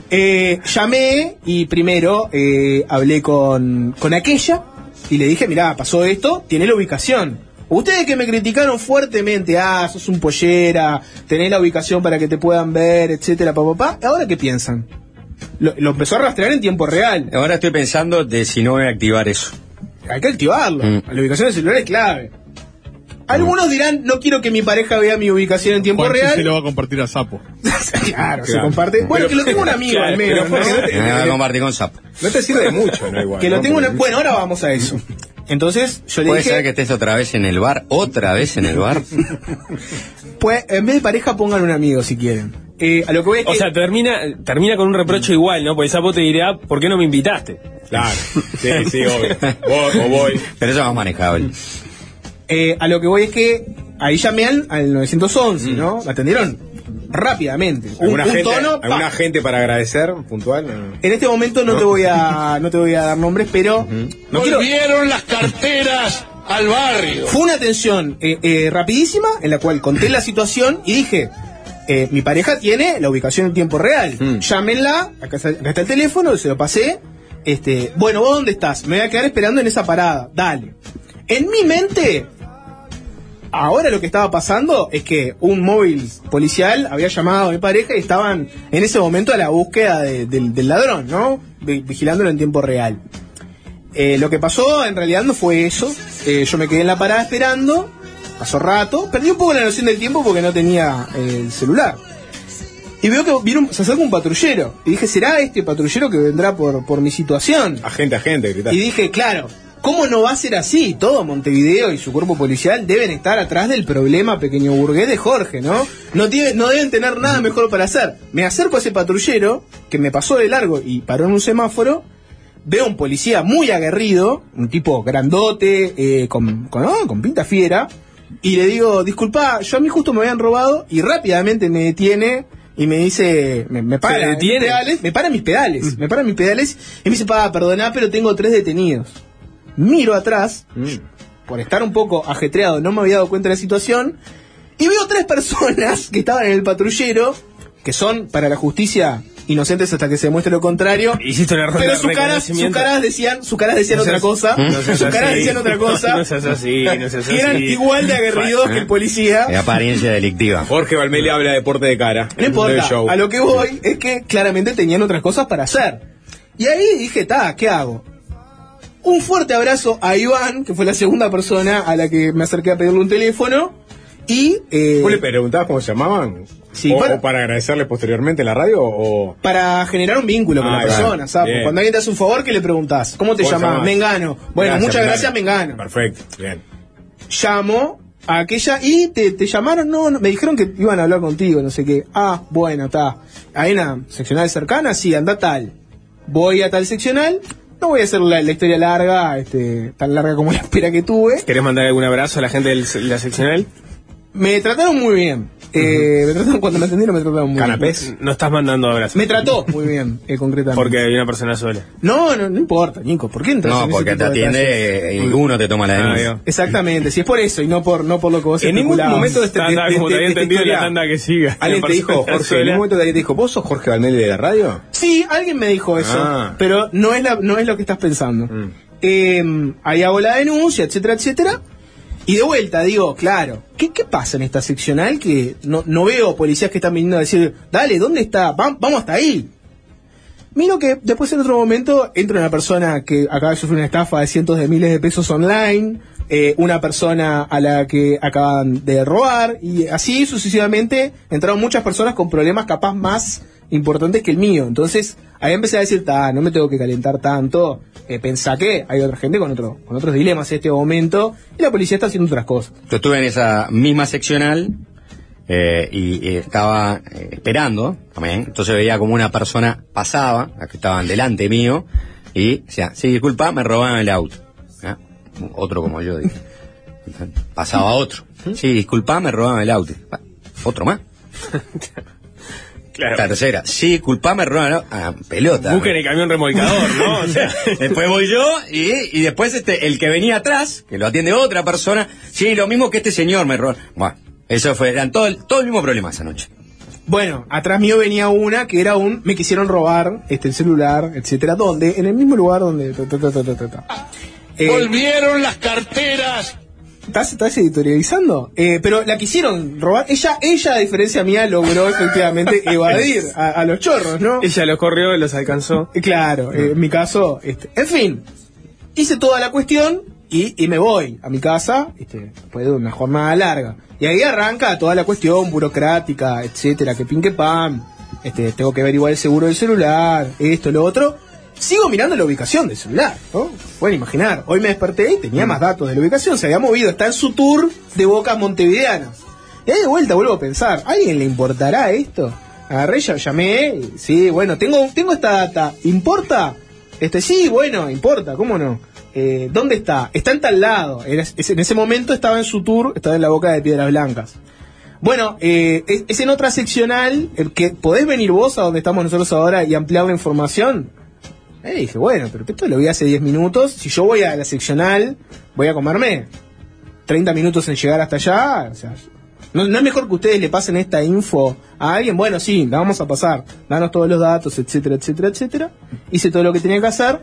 eh, llamé y primero eh, hablé con, con aquella y le dije, mirá, pasó esto, tiene la ubicación. Ustedes que me criticaron fuertemente, ah, sos un pollera, tenés la ubicación para que te puedan ver, etcétera, papá, papá, ¿ahora qué piensan? Lo, lo empezó a rastrear en tiempo real. Ahora estoy pensando de si no voy a activar eso. Hay que activarlo. Mm. La ubicación del celular es clave. Algunos dirán, no quiero que mi pareja vea mi ubicación en tiempo Juanchi real. se lo va a compartir a Sapo. claro, se comparte. Bueno, Pero- que lo tengo un amigo Claro, al menos. ¿no? no a compartir con Zap. No te sirve de mucho, ¿no? Igual. que lo ¿no? tengo una... Bueno, ahora vamos a eso. Entonces, yo le ¿Puede dije, ser que estés otra vez en el bar? ¿Otra vez en el bar? pues, en vez de pareja, pongan un amigo si quieren. Eh, a lo que voy es O que- sea, termina, termina con un reproche igual, ¿no? Porque Sapo te dirá, ¿por qué no me invitaste? Claro, sí, sí, obvio. Voy, o voy. Pero eso es más manejable. Eh, a lo que voy es que ahí llamé al, al 911, ¿no? La atendieron rápidamente. Un, ¿Alguna, un gente, tono. ¿Alguna gente para agradecer puntual? No. En este momento no, te voy a no te voy a dar nombres, pero no quiero Volvieron las carteras al barrio. Fue una atención eh, eh, rapidísima en la cual conté la situación y dije, eh, mi pareja tiene la ubicación en tiempo real. Mm. Llámenla, acá está, acá está el teléfono, se lo pasé. Este, bueno, ¿vos dónde estás? Me voy a quedar esperando en esa parada. Dale. En mi mente, ahora lo que estaba pasando es que un móvil policial había llamado a mi pareja y estaban en ese momento a la búsqueda de- del, del ladrón, ¿no? Vi- Vigilándolo en tiempo real. Eh, lo que pasó en realidad no fue eso. Eh, yo me quedé en la parada esperando. Pasó rato. Perdí un poco la noción del tiempo porque no tenía eh, el celular. Y veo que viene un- se acerca un patrullero. Y dije, ¿será este patrullero que vendrá por, por mi situación? Agente, agente, gritar. Y dije, claro, ¿cómo no va a ser así? Todo Montevideo y su cuerpo policial deben estar atrás del problema pequeño burgués de Jorge, ¿no? No, tiene- no deben tener nada mejor para hacer. Me acerco a ese patrullero que me pasó de largo y paró en un semáforo. Veo un policía muy aguerrido, un tipo grandote, eh, con, con, ah, con pinta fiera, y le digo, disculpa, yo a mí justo me habían robado, y rápidamente me detiene y me dice, me, me para ¿Se mis detiene? pedales, me para mis pedales, me para mis pedales, y me dice, pa, perdoná, pero tengo tres detenidos. Miro atrás, por estar un poco ajetreado, no me había dado cuenta de la situación, y veo tres personas que estaban en el patrullero, que son para la justicia inocentes hasta que se demuestre lo contrario. Hiciste una ronda Pero sus caras, sus reconocimiento. caras decían, sus caras decían No otra cosa. no sus caras así. decían otra cosa. No seas así, no seas que eran así. igual de aguerridos que el policía. De apariencia delictiva. Jorge Valmeli habla de deporte de cara. No importa, a lo que voy es que claramente tenían otras cosas para hacer. Y ahí dije, ta, ¿qué hago? Un fuerte abrazo a Iván, que fue la segunda persona a la que me acerqué a pedirle un teléfono. Y eh, ¿Vos le preguntabas cómo se llamaban? Sí, o, para- o para agradecerle posteriormente en la radio o...? para generar un vínculo con Ah, la claro. persona, ¿sabes? Bien. Cuando alguien te hace un favor, ¿qué le preguntas? ¿Cómo te ¿Cómo te llamas? llamas? Mengano. Bueno, Gracias, muchas gracias, Mengano. Perfecto, bien. llamo a aquella y te, te llamaron, no, no, me dijeron que iban a hablar contigo, no sé qué. Ah, bueno, está. Hay una seccional cercana, sí, anda tal. Voy a tal seccional, no voy a hacer la, historia larga, este, tan larga como la espera que tuve. ¿Querés mandar algún abrazo a la gente de la seccional? Me trataron muy bien. Eh, me trataron, cuando me atendieron me trataron muy ¿Canapés? No estás mandando abrazos. bien. Me trató muy bien, eh, concretamente. Porque hay una persona sola. No, no, no importa, Nico. ¿Por qué entras en No, ese porque tipo te de atiende detalles? y uno te toma la Ah, denuncia. Exactamente, si es por eso y no por, no por lo que vos En ningún especulabas. momento de este Tanda, de- de- como te de- había de esta entendido la historia, tanda que siga. Alguien La te dijo, persona Jorge, en sola. ningún momento alguien te dijo, ¿vos sos Jorge Valmeli de la radio? Sí, alguien me dijo eso, Ah. pero no es, la, no es lo que estás pensando. Mm. Eh, ahí hago la denuncia, etcétera, etcétera. Y de vuelta digo, claro, ¿qué, qué pasa en esta seccional que no, no veo policías que están viniendo a decir, dale, ¿dónde está? Va- vamos hasta ahí. Miro que después en otro momento entra una persona que acaba de sufrir una estafa de cientos de miles de pesos online, eh, una persona a la que acaban de robar, y así sucesivamente entraron muchas personas con problemas capaz más importantes que el mío. Entonces, ahí empecé a decir, "Ta, no me tengo que calentar tanto, eh, pensá que hay otra gente con, otro, con otros dilemas en este momento, y la policía está haciendo otras cosas. Yo estuve en esa misma seccional eh, y, y estaba eh, esperando también. Entonces veía como una persona pasaba, la que estaban delante mío, y decía, sí, disculpa, me robaron el auto. ¿Ah? Otro como yo, dije. Pasaba otro. Sí, disculpa, me robaron el auto. Ah, Otro más. Claro. La tercera, sí, disculpa, me robaron el auto. Ah, pelota. Busquen el camión remolcador, ¿no? O sea, después voy yo y, y después este, el que venía atrás, que lo atiende otra persona, sí, lo mismo que este señor me robó. Bueno, eso fue, eran todo el, todo el mismo problema esa noche. Bueno, atrás mío venía una que era un me quisieron robar este el celular, etcétera, donde en el mismo lugar donde ta, ta, ta, ta, ta, ta, ta. Eh, Volvieron las carteras. ¿Estás, estás editorializando? Eh, pero la quisieron robar. Ella, ella, a diferencia mía, logró efectivamente evadir a, a los chorros, ¿no? ella los corrió y los alcanzó. Eh, Claro, eh, en mi caso, este, en fin, hice toda la cuestión y, y me voy a mi casa, este, después de una jornada larga. Y ahí arranca toda la cuestión burocrática, etcétera, que pin que pam, este, tengo que averiguar el seguro del celular, esto, lo otro. Sigo mirando la ubicación del celular, ¿no? Pueden imaginar, hoy me desperté y tenía más datos de la ubicación, se había movido, está en su tour de bocas montevideanas. Y ahí de vuelta vuelvo a pensar, ¿a alguien le importará esto? Agarré, llamé, y, sí, bueno, tengo, tengo esta data, ¿importa? Este, sí, bueno, importa, ¿cómo no? Eh, ¿Dónde está? Está en tal lado. En, es- en ese momento estaba en su tour, estaba en la boca de Piedras Blancas. Bueno, eh, es, es en otra seccional, que podés venir vos a donde estamos nosotros ahora y ampliar la información. Eh, dije, bueno, pero esto lo vi hace 10 minutos. Si yo voy a la seccional, voy a comerme 30 minutos en llegar hasta allá. O sea, ¿no, no es mejor que ustedes le pasen esta info a alguien? Bueno, sí, la vamos a pasar. Danos todos los datos, etcétera, etcétera, etcétera. Hice todo lo que tenía que hacer.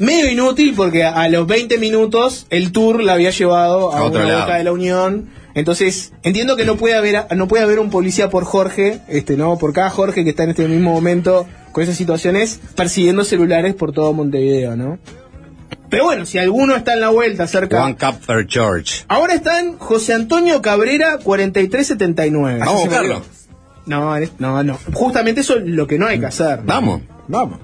Medio inútil porque a, a los 20 minutos el tour la había llevado a, A una boca de la Unión. Entonces, entiendo que no puede haber no puede haber un policía por Jorge, este no, por cada Jorge que está en este mismo momento con esas situaciones persiguiendo celulares por todo Montevideo, ¿no? Pero bueno, si alguno está en la vuelta cerca One Cup per George. Ahora están José Antonio Cabrera 4379. Vamos a buscarlo. No, no, no. Justamente eso es lo que no hay que hacer. Vamos. Vamos.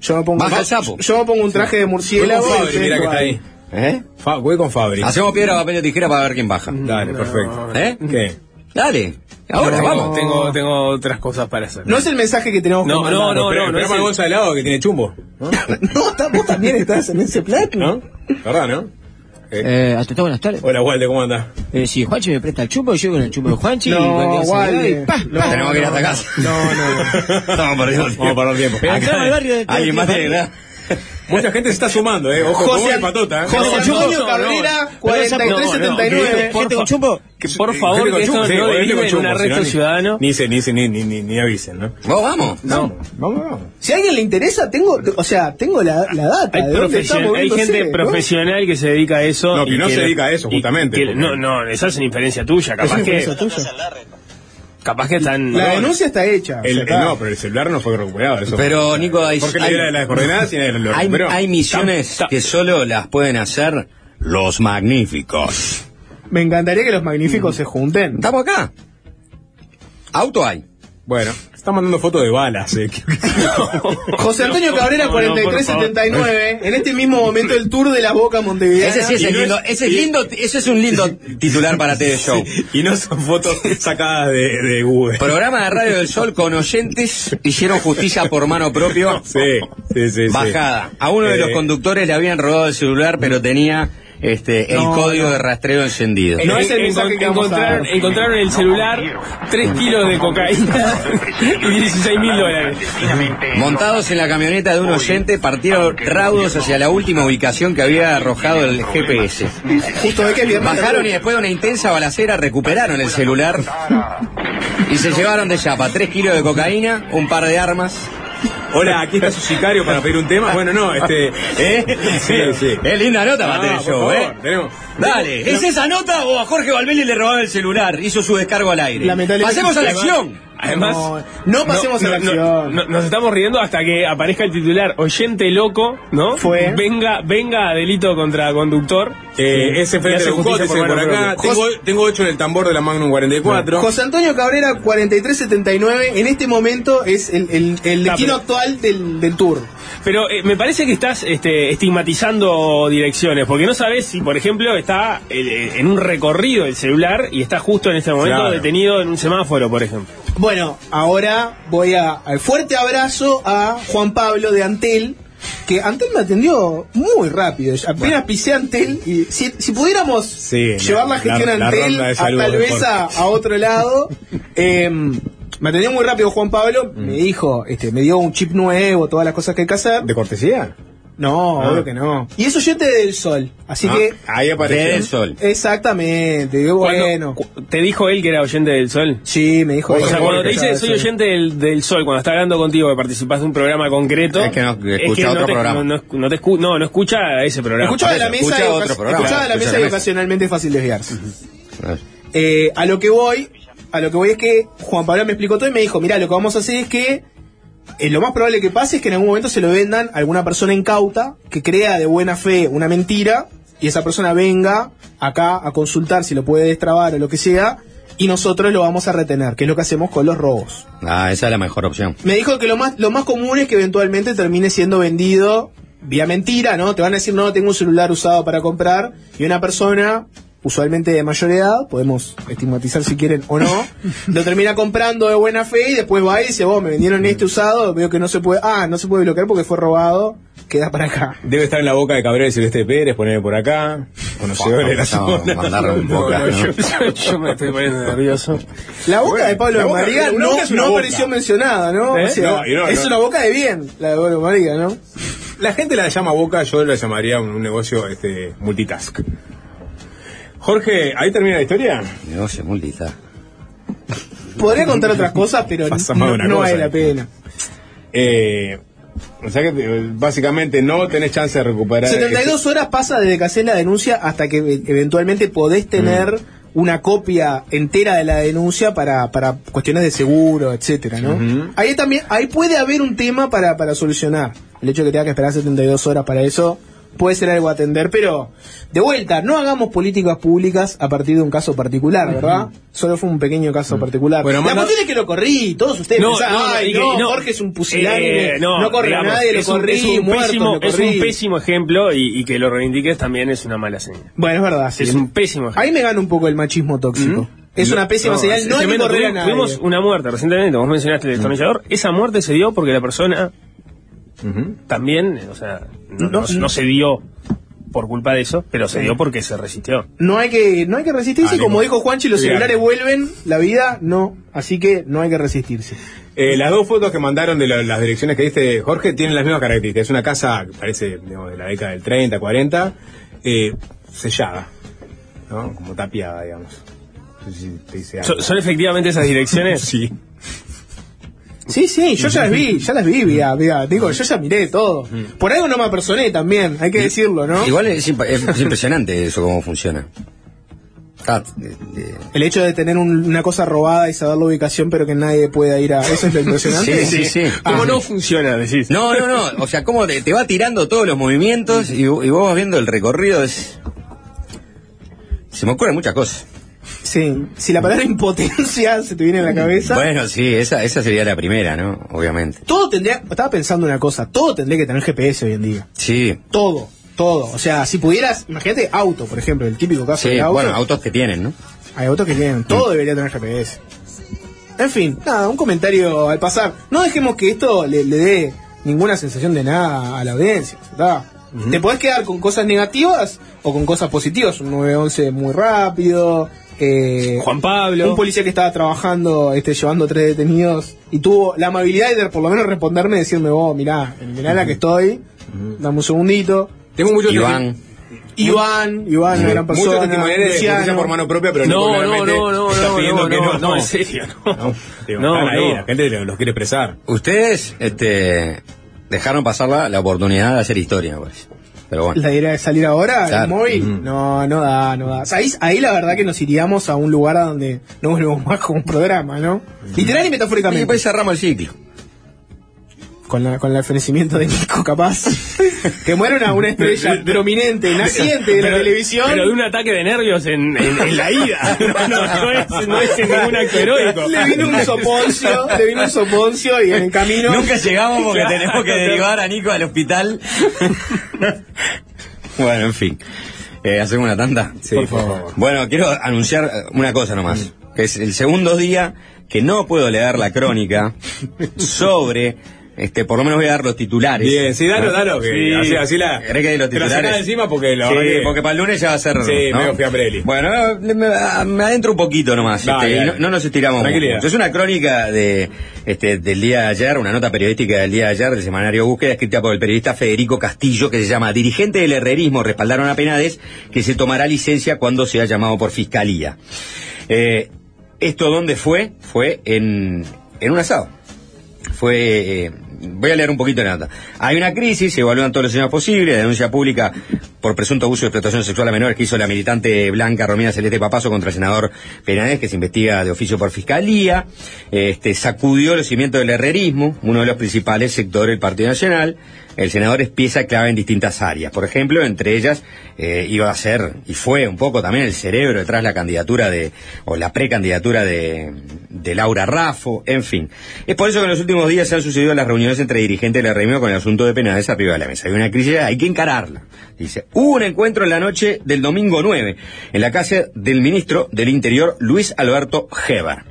Yo me pongo, Baja el sapo. Yo me pongo un traje de murciélago. Voy con y Fabri, mira que está ahí. ¿Eh? Fa- voy con Fabri. Hacemos piedra, papel o tijera para ver quién baja. Dale, perfecto. ¿Eh? ¿Qué? Dale. Ahora, No, vamos. Tengo, tengo otras cosas para hacer. No es el mensaje que tenemos No, que no, mandar. no, Pero- no, pero es más el- bolsa de helado que tiene chumbo. ¿No? No, vos también estás en ese plan. ¿No? ¿Verdad, no? Eh, Eh, hasta buenas tardes. Hola, Walde, ¿cómo andás? Eh, si Juanchi me presta el chumbo, yo con el chumbo de Juanchi. y No, Walde. y pa, No, pa. Tenemos que ir hasta no, casa. No, no. Estamos perdiendo el Vamos a perder tiempo. Pero Acá- entramos al barrio de Alguien más tiene edad. Mucha gente se está sumando, ¿eh? Ojo, José- el patota, ¿eh? José No, Antonio no, Cabrera no. 4379. Gente con chumbo. Que por Sí, favor, que esto no derive en un si arresto no, ni- ciudadano. Ni se, ni se, ni, ni, ni, ni avisen, ¿no? Vos vamos. No, vamos, vamos. Si a alguien le interesa, tengo, o sea, tengo la, la data. Hay, de dónde está profesion- hay gente ¿no? profesional que se dedica a eso. No, que y no se dedica a eso, justamente, que- porque- no, no, esa es una inferencia tuya. Capaz Es que. Capaz que están. La denuncia está hecha. El, o sea, el- está. no, pero el celular no fue recuperado. Eso Pero, Nico, hay, Porque le hay- diera las coordenadas y lo hay, hay misiones Tam- tam- que solo las pueden hacer los magníficos. Me encantaría que los magníficos se junten. Estamos acá. Auto hay. Bueno, está mandando fotos de balas. Eh. José Antonio Cabrera No, no, por 4379. En este mismo momento el tour de la Boca Montevideo. Ese sí es el lindo, es- ese es y- lindo, ese es un lindo titular para TV Show. y no son fotos sacadas de, de Google. Programa de Radio del Sol con oyentes hicieron justicia por mano propio. Sí, sí, sí. sí. Bajada. A uno de los Eh, conductores le habían robado el celular, pero tenía este el No, código no. de rastreo encendido. No es el mensaje que encontraron, encontraron en el celular 3 kilos de cocaína y 16 mil dólares. Montados en la camioneta de un oyente, partieron raudos hacia la última ubicación que había arrojado el GPS. Justo de que. Bajaron y después de una intensa balacera recuperaron el celular y se llevaron de chapa 3 kilos de cocaína, un par de armas. Hola, aquí está su sicario para pedir un tema. Bueno, no, este. ¿Eh? Sí, sí. Es linda nota para Ah, tener show, favor, ¿eh? tenemos- Dale, ¿es esa nota o a Jorge Valveli le robaron el celular? Hizo su descargo al aire. Lamentablemente- Pasemos a la acción. Además, No, no pasemos a la no, acción. no, nos estamos riendo hasta que aparezca el titular oyente loco, ¿no? Fue. Venga, venga a delito contra conductor. Eh, ese Y frente de Bucot, justicia ese por acá. tengo 8 en el tambor de la Magnum 44. José Antonio Cabrera 4379 en este momento es el, el- el destino actual del, del tour. Pero eh, me parece que estás este, estigmatizando direcciones, porque no sabes si, por ejemplo, está eh, en un recorrido el celular y está justo en este momento Claro. detenido en un semáforo, por ejemplo. Bueno, ahora voy a al fuerte abrazo a Juan Pablo de Antel, que Antel me atendió muy rápido. Apenas pisé Antel y si, si pudiéramos Sí, llevar la, la- gestión la- Antel a, saludos tal vez a, a otro lado, em, me atendió muy rápido Juan Pablo, Mm. me dijo, este, me dio un chip nuevo, todas las cosas que hay que hacer. ¿De cortesía? No, Ah. obvio que no. Y es oyente del sol, así Ah, que Ahí apareció. Del sol. exactamente, digo, bueno. ¿Te dijo él que era oyente del sol? Sí, me dijo. O sea, eso. cuando te dice soy oyente del, del sol, cuando está hablando contigo que participás de un programa concreto, Es que no- que escucha otro te, programa. No, te escu- no, no escucha ese programa. Escuchaba de la mesa, escucha otro programa. de la Escucha mesa y ocasionalmente es fácil desviarse. Eh, a lo que voy, a lo que voy es que Juan Pablo me explicó todo y me dijo, mira, lo que vamos a hacer es que eh, lo más probable que pase es que en algún momento se lo vendan a alguna persona incauta que crea de buena fe una mentira y esa persona venga acá a consultar si lo puede destrabar o lo que sea y nosotros lo vamos a retener, que es lo que hacemos con los robos. Ah, esa es la mejor opción. Me dijo que lo más, lo más común es que eventualmente termine siendo vendido vía mentira, ¿no? Te van a decir, no, tengo un celular usado para comprar, y una persona, usualmente de mayor edad, podemos estigmatizar si quieren o no, lo termina comprando de buena fe y después va y dice, vos me vendieron este usado, veo que no se puede, ah, no se puede bloquear porque fue robado, queda para acá. Debe estar en la boca de Cabrera y Celeste Pérez, ponerme por acá. Conocedores de la Vamos a zona. mandarle un poco, ¿no? yo, yo- yo me estoy poniendo nervioso. La boca Bueno, de Pablo boca- María no, boca no boca. apareció mencionada, ¿no? ¿Eh? O sea, No, no, es no. una boca de bien, la de Pablo María, ¿no? La gente la llama boca, yo la llamaría un, un negocio este, multitask. Jorge, ¿ahí termina la historia? Negocio multitask. Podría contar otras cosas, pero no, no cosa. vale la pena. Eh, o sea que eh, básicamente no tenés chance de recuperar. 72 horas pasa desde que haces la denuncia hasta que e- eventualmente podés tener una copia entera de la denuncia para, para cuestiones de seguro, etcétera, ¿no? Ahí también, ahí puede haber un tema para, para solucionar. El hecho de que tenga que esperar 72 horas para eso puede ser algo a atender, pero de vuelta, no hagamos políticas públicas a partir de un caso particular, ¿verdad? Solo fue un pequeño caso particular. Bueno, la cuestión es que lo corrí, todos ustedes No, pensaban, no, no, ay, no. Jorge es un pusilánime, Eh, no, corre digamos, a nadie, lo es un- corrí, es un pésimo, lo es un pésimo ejemplo y, y que lo reivindiques también es una mala señal. Bueno, es verdad. sí. Es un pésimo ejemplo. Ahí me gana un poco el machismo tóxico. Es una pésima señal, es no hay que correr a Tuvimos- nadie. Tuvimos una muerte recientemente, vos mencionaste el destornillador. Esa muerte se dio porque la persona también, o sea, no, No, no- no se dio por culpa de eso, pero se dio porque se resistió. No hay que, no hay que resistirse, y Ánimo. como dijo Juanchi, los celulares vuelven, la vida no, así que no hay que resistirse. Eh, las dos fotos que mandaron de la- las direcciones que diste, Jorge, tienen las mismas características. Es una casa que parece digamos, de la década del 30, 40, eh, sellada, ¿no? Como tapiada, digamos. No sé si te dice algo. ¿Son, son efectivamente esas direcciones? Sí. Sí, sí, yo ya las vi, ya las vi, vía, vía, digo, yo ya miré todo. Por algo no me apersoné también, hay que decirlo, ¿no? Igual es, imp- es- es impresionante eso cómo funciona. Ah, de- de- El hecho de tener un- una cosa robada y saber la ubicación, pero que nadie pueda ir a... ¿Eso es lo impresionante? Sí, sí, sí. ¿Cómo Ah. no funciona, decís? No, no, no. O sea, cómo te, te va tirando todos los movimientos y, y vos vas viendo el recorrido. Es... Se me ocurren muchas cosas. Sí, si la palabra impotencia se te viene a la cabeza... Bueno, sí, esa, esa sería la primera, ¿no? Obviamente. Todo tendría, estaba pensando una cosa, todo tendría que tener GPS hoy en día. Sí, Todo, todo. O sea, si pudieras, imagínate auto, por ejemplo, el típico caso sí. de auto. Bueno, autos que tienen, ¿no? Hay autos que tienen, todo debería tener GPS. En fin, nada, un comentario al pasar. No dejemos que esto le, le dé ninguna sensación de nada a la audiencia. ¿verdad? Te podés quedar con cosas negativas o con cosas positivas. Un 911 muy rápido. Eh, Juan Pablo. Un policía que estaba trabajando, este, llevando tres detenidos y tuvo la amabilidad de por lo menos responderme y decirme, vos, mirá, mirá la que estoy, dame un segundito. Tengo muchos Iván. Iván, Iván, una gran persona. Muchos testimoniales de justicia por mano propia, pero No, no, no, no, está no, pidiendo no, que no, no. no, en serio, no. Digo, No, están ahí, no. la gente los quiere expresar. Ustedes este, dejaron pasar la, la oportunidad de hacer historia, me parece. Pero bueno. La idea de salir ahora, Claro. el móvil, Mm. no, no da, no da. O sea, ahí, ahí la verdad que nos iríamos a un lugar a donde no volvemos más con un programa, ¿no? Literal y Y metafóricamente. después cerramos el ciclo. Con, la, con el ofrecimiento de Nico, capaz. que muera una, una estrella prominente, naciente de la Pero- televisión. Pero de un ataque de nervios en, en- en la ida. No, no, no es, no es ningún acto heroico. Le vino un soponcio, le vino un soponcio y en el camino. Nunca llegamos porque Claro, tenemos que claro. derivar a Nico al hospital. bueno, en fin. Eh, ¿Hacemos una tanda? Sí, por favor. Bueno, quiero anunciar eh, una cosa nomás. Que es el segundo día que no puedo leer la crónica sobre. Este, por lo menos voy a dar los titulares. Bien, sí, dalo, dalo, que Sí. así, así la... ¿Querés que los titulares? de encima porque la Sí, que- porque para el lunes ya va a ser. Sí, ¿no? medio fiambrelli. Bueno, me, me- adentro un poquito nomás. Dale, este, dale. no, no nos estiramos Tranquilidad. mucho. Es una crónica de, este, del día de ayer, una nota periodística del día de ayer del semanario Búsqueda, escrita por el periodista Federico Castillo, que se llama Dirigente del herrerismo respaldaron a Penades, que se tomará licencia cuando sea llamado por fiscalía. Eh, ¿Esto dónde fue? Fue en, en un asado. Fue. eh, voy a leer un poquito de la nota. Hay una crisis, se evalúan todos los señales posibles, denuncia pública por presunto abuso de explotación sexual a menores que hizo la militante blanca Romina Celeste Papazo contra el senador Penades, que se investiga de oficio por fiscalía. Este, sacudió los cimientos del herrerismo, uno de los principales sectores del Partido Nacional. El senador es pieza clave en distintas áreas. Por ejemplo, entre ellas eh, iba a ser, y fue un poco también el cerebro detrás de la candidatura de, o la precandidatura de, de Laura Raffo, en fin. Es por eso que en los últimos días se han sucedido las reuniones entre dirigentes de la reunión con el asunto de Penades arriba de la mesa. Hay una crisis, hay que encararla. Dice, hubo un encuentro en la noche del domingo 9, en la casa del ministro del Interior, Luis Alberto Heber.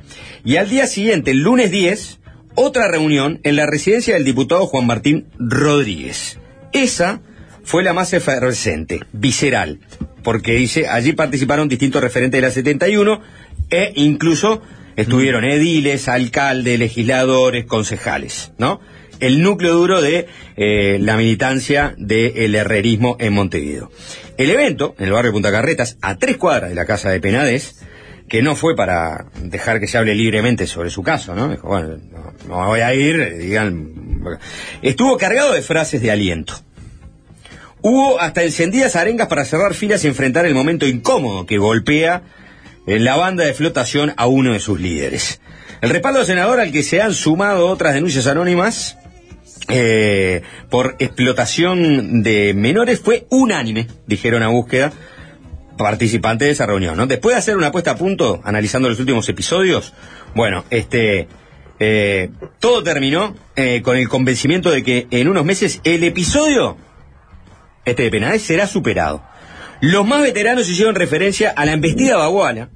Y al día siguiente, el lunes 10, otra reunión en la residencia del diputado Juan Martín Rodríguez. Esa fue la más efervescente, visceral, porque dice, allí participaron distintos referentes de la 71 e incluso estuvieron ediles, alcaldes, legisladores, concejales, ¿no? El núcleo duro de eh, la militancia del herrerismo en Montevideo. El evento, en el barrio Punta Carretas, a tres cuadras de la casa de Penades, que no fue para dejar que se hable libremente sobre su caso, ¿no? Dijo, bueno, no, no voy a ir, digan. Estuvo cargado de frases de aliento. Hubo hasta encendidas arengas para cerrar filas y enfrentar el momento incómodo que golpea en la banda de flotación a uno de sus líderes. El respaldo senador al que se han sumado otras denuncias anónimas eh, por explotación de menores fue unánime, dijeron a búsqueda participantes de esa reunión, ¿no? Después de hacer una puesta a punto, analizando los últimos episodios, bueno, este, eh, todo terminó eh, con el convencimiento de que en unos meses el episodio, este de Penades, será superado. Los más veteranos hicieron referencia a la embestida baguala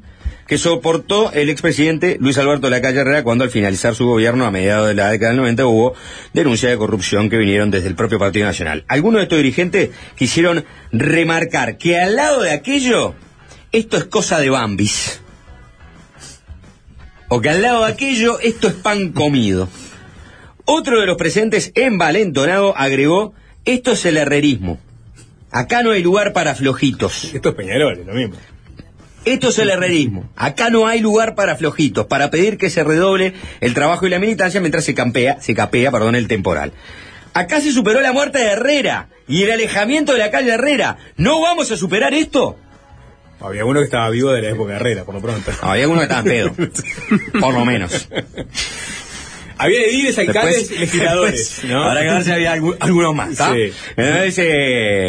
que soportó el expresidente Luis Alberto Lacalle Herrera cuando al finalizar su gobierno a mediados de la década del 90 hubo denuncias de corrupción que vinieron desde el propio Partido Nacional. Algunos de estos dirigentes quisieron remarcar que al lado de aquello, esto es cosa de Bambis. O que al lado de aquello, esto es pan comido. Otro de los presentes, envalentonado, agregó, esto es el herrerismo. Acá no hay lugar para flojitos. Esto es Peñarol, es lo mismo. Esto es el herrerismo. Acá no hay lugar para flojitos, para pedir que se redoble el trabajo y la militancia mientras se campea, se capea, perdón, el temporal. Acá se superó la muerte de Herrera y el alejamiento de la calle Herrera. ¿No vamos a superar esto? Había uno que estaba vivo de la época de Herrera, por lo pronto. Había uno que estaba pedo. Por lo menos. Había ediles, alcaldes, legisladores. después, ¿no? Habrá que ver si había algu- algunos más. Sí. Entonces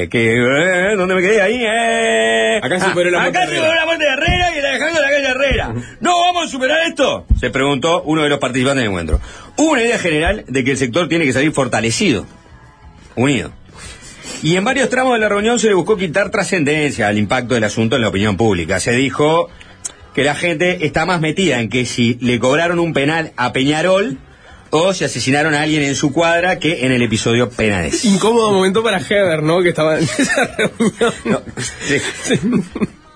que... eh, ¿Dónde me quedé ahí? Eh. Acá superó la muerte Acá de superó la muerte de Herrera y el alejamiento de la calle Herrera. ¿No vamos a superar esto? Se preguntó uno de los participantes del encuentro. Hubo una idea general de que el sector tiene que salir fortalecido, unido. Y en varios tramos de la reunión se le buscó quitar trascendencia al impacto del asunto en la opinión pública. Se dijo que la gente está más metida en que si le cobraron un penal a Peñarol o si asesinaron a alguien en su cuadra que en el episodio Penales. Incómodo momento para Heber, ¿no? Que estaba en esa reunión. No, sí.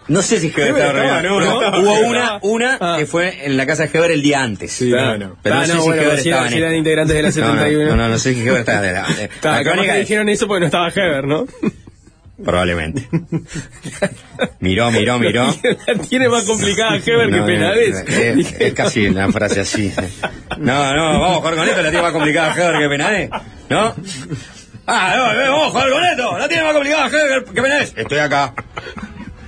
No sé si Heber Heber estaba reunido. no, no No, estaba Hubo Heber. una, una Ah. que fue en la casa de Heber el día antes. Sí. Pero no, Ah, sé no, si bueno, Heber si estaba eran- en si eran integrantes de la No, 71. No, no, no sé si Heber estaba en la, crónica que dijeron eso porque no estaba Heber, ¿no? Probablemente. Miró, miró, miró. La tiene más complicada Heber que Penades. Es, es casi una frase así. sí. No, no, vamos a jugar con esto, la tiene más complicada Heber que Penades. ¿No? Ah, no, eh, ojo, Algoneto, la tiene más complicada que, que Menés. Estoy acá.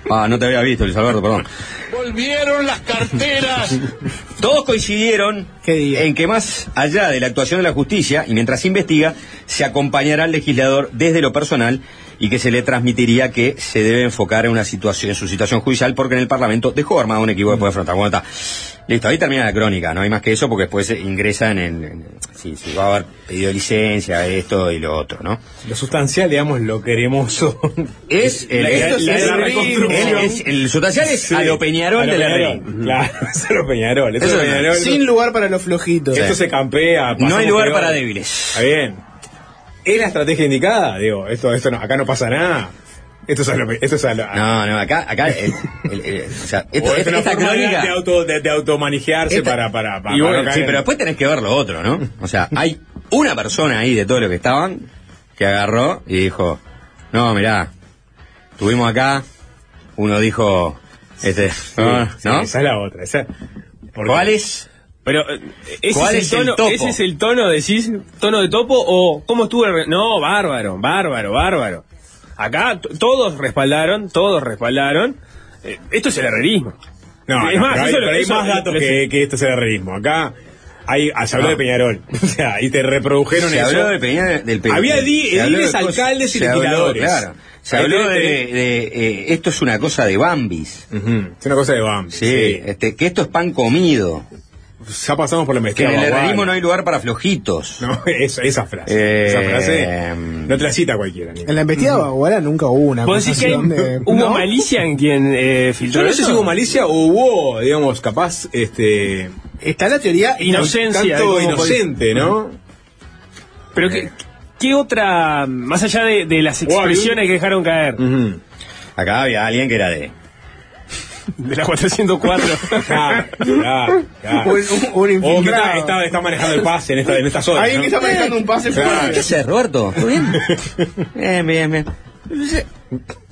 Ah, no te había visto, Luis Alberto, perdón. Volvieron las carteras. Todos coincidieron en que más allá de la actuación de la justicia y mientras se investiga, se acompañará al legislador desde lo personal y que se le transmitiría que se debe enfocar en una situación, en su situación judicial, porque en el Parlamento dejó armado un equipo que puede afrontar. Bueno, está. Listo, ahí termina la crónica, no hay más que eso, porque después ingresa en el. en- sí, sí, va a haber pedido licencia, esto y lo otro, ¿no? Lo sustancial, digamos, lo queremoso. Es el, el- sustancial es Sí, a lo Peñarol a lo de la Ring. Claro, es a lo Peñarol. Esto Eso es es- Peñarol. Sin lugar para los flojitos. Esto se campea. No hay lugar peor. para débiles. Está bien. ¿Es la estrategia indicada? Digo, esto, esto no, acá no pasa nada. Esto es a lo, esto es a lo- No, no, acá, acá, el- el- el- o sea, esto- o es esta, una esta forma de- crónica. de, auto, de, de automanejarse Esta- para, para, para, y bueno, sí, en- pero después tenés que ver lo otro, ¿no? O sea, hay una persona ahí de todos los que estaban que agarró y dijo, no, mirá, estuvimos acá, uno dijo, este, Sí, no, sí, ¿no? Esa es la otra. Esa, porque- ¿Cuál es? Pero, eh, ¿ese ¿Cuál es, el el tono, topo? ¿ese es el tono, decís, tono de topo o cómo estuvo el... re- No, bárbaro, bárbaro, bárbaro. Acá todos respaldaron, todos respaldaron. Eh, esto es el herrerismo. No, es no, más, pero hay, eso lo- pero hay eso más datos lo- que, que esto es el herrerismo. Acá hay, ah, se habló No. de Peñarol. O sea, y te reprodujeron Se eso. habló de del Peña- Había ediles, alcaldes y legisladores. Claro. Se habló de, eh, esto es una cosa de Bambis. Es una cosa de BAM. Sí, Este, que esto es pan comido. Ya pasamos por la Que mezcla. en el herrerismo no hay lugar para flojitos. No, eso, esa frase. Eh, esa frase no te la cita cualquiera. En la investida Baguara nunca hubo una ¿Vos decís que de- hubo ¿No? malicia en quien eh, Yo filtró no sé si hubo malicia o hubo, digamos, capaz, este... Está la teoría Inocencia, Tanto ¿cómo inocente, ¿no? Pero ¿qué, qué otra, más allá de, de las expresiones que dejaron caer? Acá había alguien que era de. De la 404. Claro, claro, claro. Un, un- un O que está, está, está manejando el pase en esta, en esta zona. Alguien ¿no? que está manejando un pase Claro. ¿Qué haces, Roberto? ¿Todo bien? bien, bien, bien.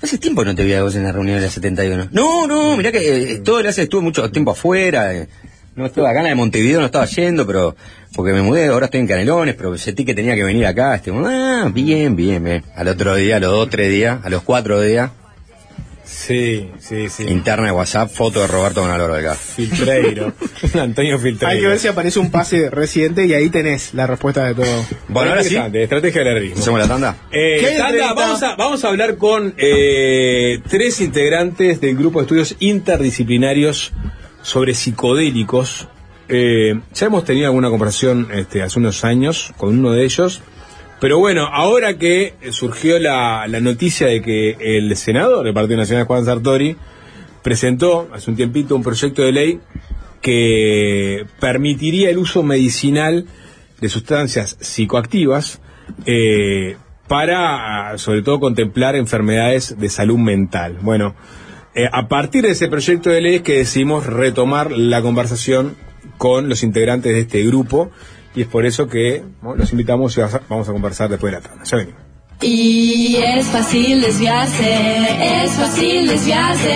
Hace- tiempo no te vi a vos en la reunión de la 71. No, no, mirá que eh, todo el hace estuve mucho tiempo afuera. eh, no estuve acá en la de Montevideo, no estaba yendo, pero porque me mudé, ahora estoy en Canelones, pero sentí que tenía que venir acá. Este, ah, bien, bien, bien. Al otro día, a los dos, tres días, a los cuatro días, Sí, sí, sí. interna de WhatsApp, foto de Roberto con Álvaro Delgado. Filtreiro. Antonio Filtreiro. Hay que ver si aparece un pase reciente y ahí tenés la respuesta de todo. Bueno, ahora sí, Interesante, Estrategia del herrerismo. hacemos la tanda. Eh, ¿Qué hay tanda, vamos, a, vamos a hablar con eh, tres integrantes del grupo de estudios interdisciplinarios sobre psicodélicos. Eh, ya hemos tenido alguna conversación este, hace unos años con uno de ellos, pero bueno, ahora que surgió la, noticia de que el senador del Partido Nacional, Juan Sartori, presentó hace un tiempito un proyecto de ley que permitiría el uso medicinal de sustancias psicoactivas eh, para, sobre todo, contemplar enfermedades de salud mental. Bueno, eh, a partir de ese proyecto de ley es que decidimos retomar la conversación con los integrantes de este grupo y es por eso que los invitamos y vamos a conversar después de la tanda. Ya venimos. Y es fácil desviarse, es fácil desviarse.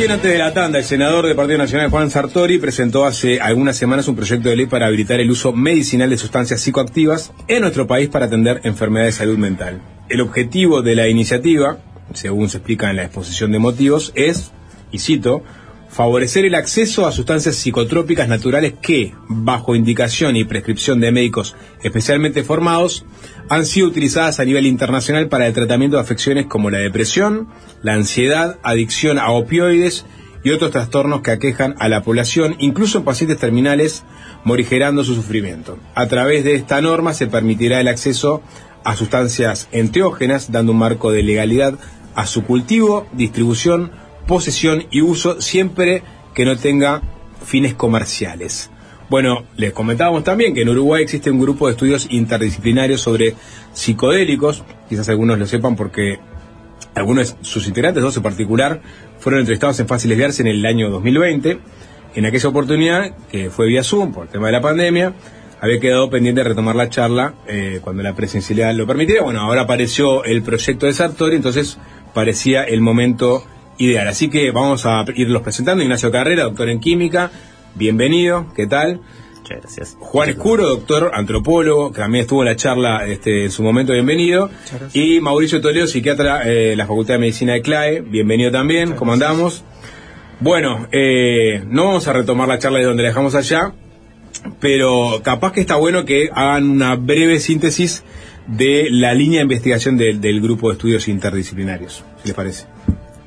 Recién antes de la tanda, el senador del Partido Nacional Juan Sartori presentó hace algunas semanas un proyecto de ley para habilitar el uso medicinal de sustancias psicoactivas en nuestro país para atender enfermedades de salud mental. El objetivo de la iniciativa, según se explica en la exposición de motivos, es, y cito, favorecer el acceso a sustancias psicotrópicas naturales que, bajo indicación y prescripción de médicos especialmente formados, han sido utilizadas a nivel internacional para el tratamiento de afecciones como la depresión, la ansiedad, adicción a opioides y otros trastornos que aquejan a la población, incluso en pacientes terminales, morigerando su sufrimiento. A través de esta norma se permitirá el acceso a sustancias enteógenas, dando un marco de legalidad a su cultivo, distribución, posesión y uso, siempre que no tenga fines comerciales. Bueno, les comentábamos también que en Uruguay existe un grupo de estudios interdisciplinarios sobre psicodélicos, quizás algunos lo sepan porque algunos de sus integrantes, dos en particular, fueron entrevistados en Fácil Desviarse en el año 2020. En aquella oportunidad, que fue vía Zoom por el tema de la pandemia, había quedado pendiente de retomar la charla eh, cuando la presencialidad lo permitiera. Bueno, ahora apareció el proyecto de Sartori, entonces parecía el momento ideal. Así que vamos a irlos presentando. Ignacio Carrera, doctor en química, bienvenido, ¿qué tal? Muchas gracias. Juan Escuro, doctor antropólogo, que también estuvo en la charla este, en su momento, bienvenido. Y Mauricio Toledo, psiquiatra de la Facultad de Medicina de CLAE, bienvenido también, ¿cómo andamos? Bueno, eh, no vamos a retomar la charla de donde la dejamos allá, pero capaz que está bueno que hagan una breve síntesis de la línea de investigación del, del grupo de estudios interdisciplinarios, si les parece.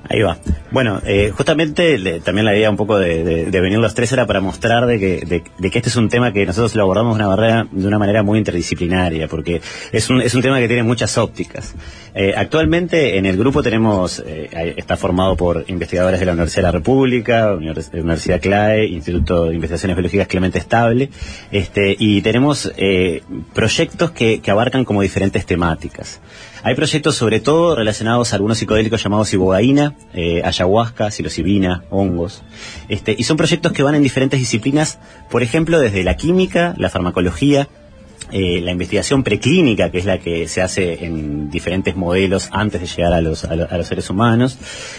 Ahí va. Bueno, eh, justamente también la idea un poco de, venir los tres era para mostrar de que, este es un tema que nosotros lo abordamos de una, barrera, de una manera muy interdisciplinaria, porque es un, es un tema que tiene muchas ópticas. Eh, actualmente en el grupo tenemos, eh, está formado por investigadores de la Universidad de la República, Univers- Universidad CLAE, Instituto de Investigaciones Biológicas Clemente Estable, este, y tenemos eh, proyectos que abarcan como diferentes temáticas. Hay proyectos sobre todo relacionados a algunos psicodélicos llamados ibogaína, eh, ayahuasca, psilocibina, hongos. Este, y son proyectos que van en diferentes disciplinas, por ejemplo, desde la química, la farmacología, eh, la investigación preclínica, que es la que se hace en diferentes modelos antes de llegar a los, a lo- a los seres humanos,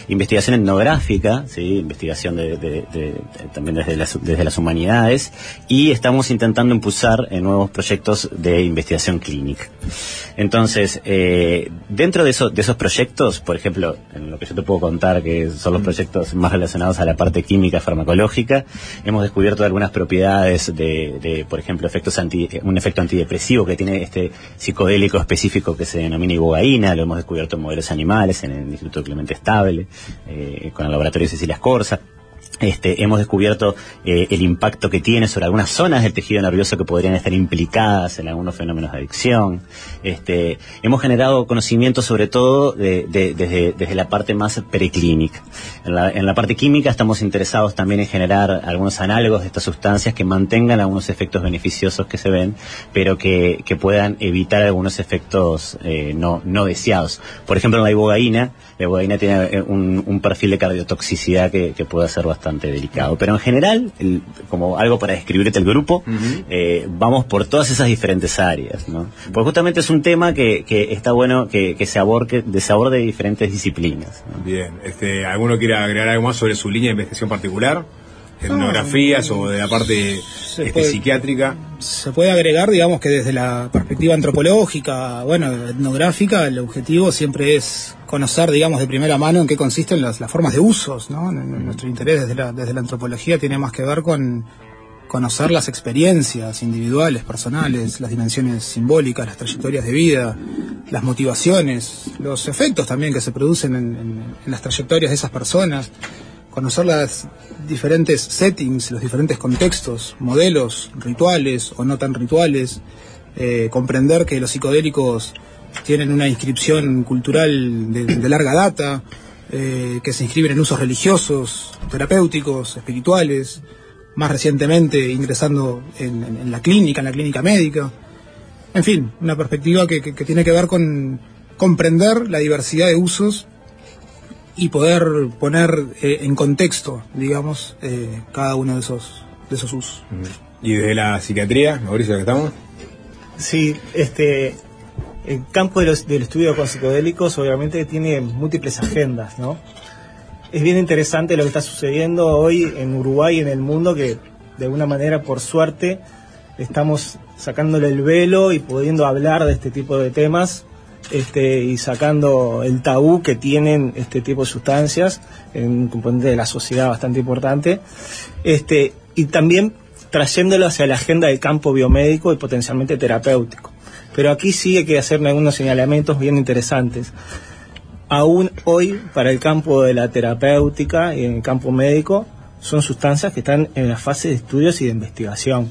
investigación etnográfica, ¿sí? investigación de, de- de- de- también desde las, desde las humanidades, y estamos intentando impulsar eh, nuevos proyectos de investigación clínica. Entonces, eh, dentro de, eso- de esos proyectos, por ejemplo, en lo que yo te puedo contar, que son los proyectos más relacionados a la parte química farmacológica, hemos descubierto algunas propiedades de, por ejemplo, efectos anti, un efecto antidepresivo que tiene este psicodélico específico que se denomina ibogaína, lo hemos descubierto en modelos animales en el Instituto Clemente Estable, eh, con el laboratorio Cecilia Scorza. Este, hemos descubierto eh, el impacto que tiene sobre algunas zonas del tejido nervioso que podrían estar implicadas en algunos fenómenos de adicción. Este, hemos generado conocimiento sobre todo de- de- desde, la parte más preclínica. En la, parte química estamos interesados también en generar algunos análogos de estas sustancias que mantengan algunos efectos beneficiosos que se ven, pero que, puedan evitar algunos efectos eh, no, deseados. Por ejemplo, la ibogaína, la ibogaína tiene eh, un, perfil de cardiotoxicidad que puede ser bastante delicado. Pero en general, el- como algo para describirte el grupo, eh, vamos por todas esas diferentes áreas, ¿no? Porque justamente es un tema que, que está bueno que, que se aborde, de se aborde de diferentes disciplinas. ¿no? Bien, este, ¿alguno quiere agregar algo más sobre su línea de investigación particular? ¿Etnografías o de la parte este, puede- psiquiátrica? Se puede agregar, digamos, que desde la perspectiva antropológica, bueno, etnográfica, el objetivo siempre es conocer, digamos, de primera mano en qué consisten las, las formas de usos, ¿no? Nuestro interés desde la, desde la antropología tiene más que ver con conocer las experiencias individuales, personales, las dimensiones simbólicas, las trayectorias de vida, las motivaciones, los efectos también que se producen en, en- en las trayectorias de esas personas, conocer las diferentes settings, los diferentes contextos, modelos, rituales o no tan rituales, eh, comprender que los psicodélicos tienen una inscripción cultural de, de larga data, eh, que se inscriben en usos religiosos, terapéuticos, espirituales, más recientemente ingresando en, en- en la clínica, en la clínica médica. En fin, una perspectiva que, que- que tiene que ver con comprender la diversidad de usos y poder poner eh, en contexto, digamos, eh, cada uno de esos, de esos usos. ¿Y desde la psiquiatría, Mauricio, que estamos? Sí, este, el campo del estudio con psicodélicos obviamente tiene múltiples agendas, ¿no? es bien interesante lo que está sucediendo hoy en Uruguay y en el mundo, que de alguna manera, por suerte, estamos sacándole el velo y pudiendo hablar de este tipo de temas este, y sacando el tabú que tienen este tipo de sustancias en un componente de la sociedad bastante importante este, y también trayéndolo hacia la agenda del campo biomédico y potencialmente terapéutico. Pero aquí sí hay que hacer algunos señalamientos bien interesantes. Aún hoy, para el campo de la terapéutica y en el campo médico, son sustancias que están en la fase de estudios y de investigación.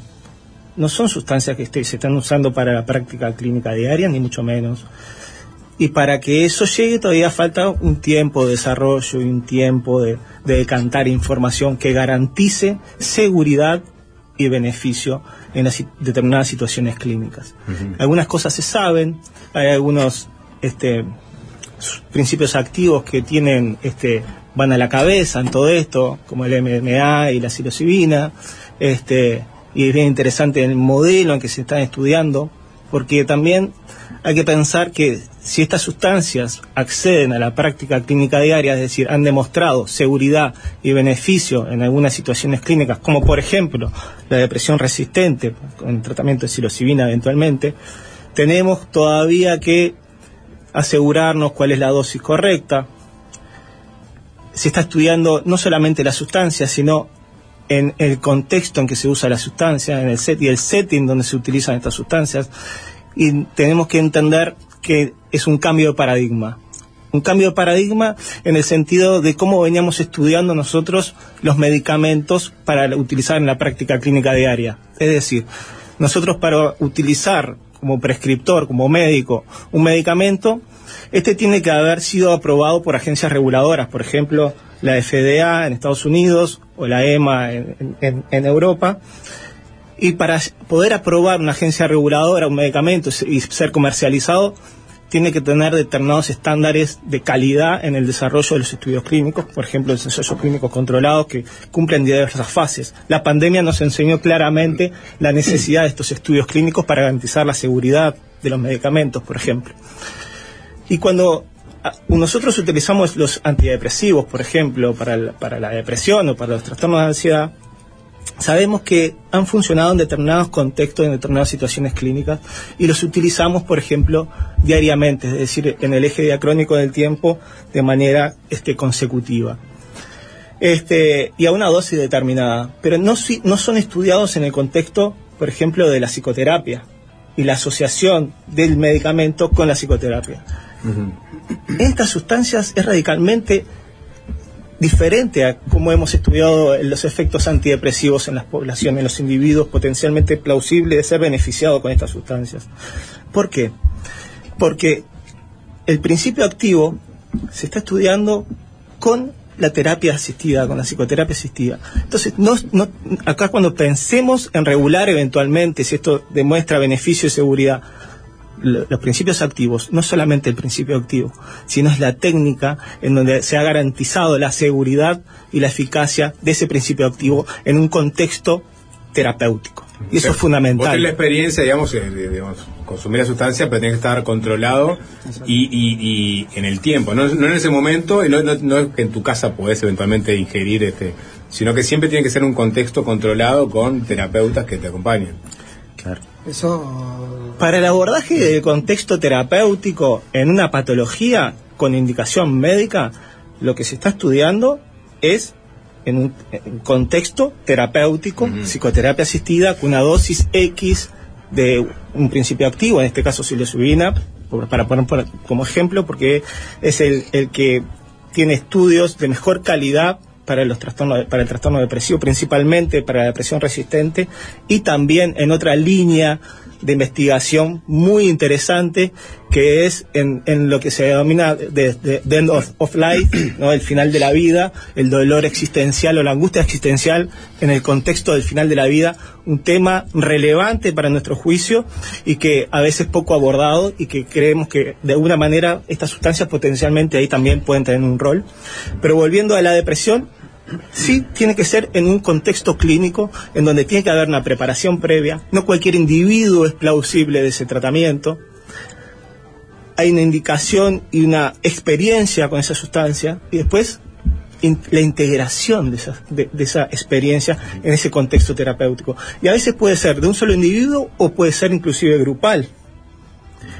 No son sustancias que se están usando para la práctica clínica diaria, ni mucho menos. Y para que eso llegue todavía falta un tiempo de desarrollo y un tiempo de, de decantar información que garantice seguridad y beneficio en las determinadas situaciones clínicas. Algunas cosas se saben, hay algunos este, principios activos que tienen este, van a la cabeza en todo esto, como el MMA y la psilocibina, este, y es bien interesante el modelo en que se están estudiando, porque también hay que pensar que si estas sustancias acceden a la práctica clínica diaria, es decir, han demostrado seguridad y beneficio en algunas situaciones clínicas, como por ejemplo la depresión resistente, con tratamiento de psilocibina eventualmente, tenemos todavía que asegurarnos cuál es la dosis correcta. Se está estudiando no solamente la sustancia, sino en el contexto en que se usa la sustancia, en el set y el setting donde se utilizan estas sustancias. Y tenemos que entender que es un cambio de paradigma. Un cambio de paradigma en el sentido de cómo veníamos estudiando nosotros los medicamentos para utilizar en la práctica clínica diaria. Es decir, nosotros para utilizar como prescriptor, como médico, un medicamento, este tiene que haber sido aprobado por agencias reguladoras, por ejemplo, la FDA en Estados Unidos o la EMA en, Europa. Y para poder aprobar una agencia reguladora un medicamento y ser comercializado, tiene que tener determinados estándares de calidad en el desarrollo de los estudios clínicos, por ejemplo, los ensayos clínicos controlados que cumplen diversas fases. La pandemia nos enseñó claramente la necesidad de estos estudios clínicos para garantizar la seguridad de los medicamentos, por ejemplo. Y cuando nosotros utilizamos los antidepresivos, por ejemplo, para, para la depresión o para los trastornos de ansiedad, sabemos que han funcionado en determinados contextos, en determinadas situaciones clínicas, y los utilizamos, por ejemplo, diariamente, es decir, en el eje diacrónico del tiempo de manera este, consecutiva. Este, y a una dosis determinada, pero no, no son estudiados en el contexto, por ejemplo, de la psicoterapia y la asociación del medicamento con la psicoterapia. Uh -huh. Estas sustancias es radicalmente diferente a cómo hemos estudiado los efectos antidepresivos en las poblaciones, en los individuos potencialmente plausibles de ser beneficiados con estas sustancias. ¿Por qué? Porque el principio activo se está estudiando con la terapia asistida, con la psicoterapia asistida. Entonces, no, acá cuando pensemos en regular eventualmente si esto demuestra beneficio y seguridad, los principios activos, no solamente el principio activo, sino es la técnica en donde se ha garantizado la seguridad y la eficacia de ese principio activo en un contexto terapéutico. Y eso es fundamental. Vos la experiencia, digamos, de, digamos, consumir la sustancia, pero tiene que estar controlado y, y, y, en el tiempo, no, no en ese momento, y no, no, no, es que en tu casa podés eventualmente ingerir este, sino que siempre tiene que ser un contexto controlado con terapeutas que te acompañen. Claro. Eso... Para el abordaje del contexto terapéutico en una patología con indicación médica, lo que se está estudiando es en un, en contexto terapéutico, uh -huh. psicoterapia asistida, con una dosis X de un principio activo, en este caso psilocibina, para poner por, como ejemplo, porque es el, el que tiene estudios de mejor calidad para los trastornos para el trastorno depresivo principalmente para la depresión resistente y también en otra línea de investigación muy interesante que es en, en lo que se denomina de, de, de end of, of, life, ¿no? el final de la vida, el dolor existencial o la angustia existencial en el contexto del final de la vida, un tema relevante para nuestro juicio y que a veces poco abordado y que creemos que de alguna manera estas sustancias potencialmente ahí también pueden tener un rol. Pero volviendo a la depresión, sí tiene que ser en un contexto clínico en donde tiene que haber una preparación previa. No cualquier individuo es plausible de ese tratamiento. Hay una indicación y una experiencia con esa sustancia y después la integración de esa, de esa experiencia en ese contexto terapéutico. Y a veces puede ser de un solo individuo o puede ser inclusive grupal.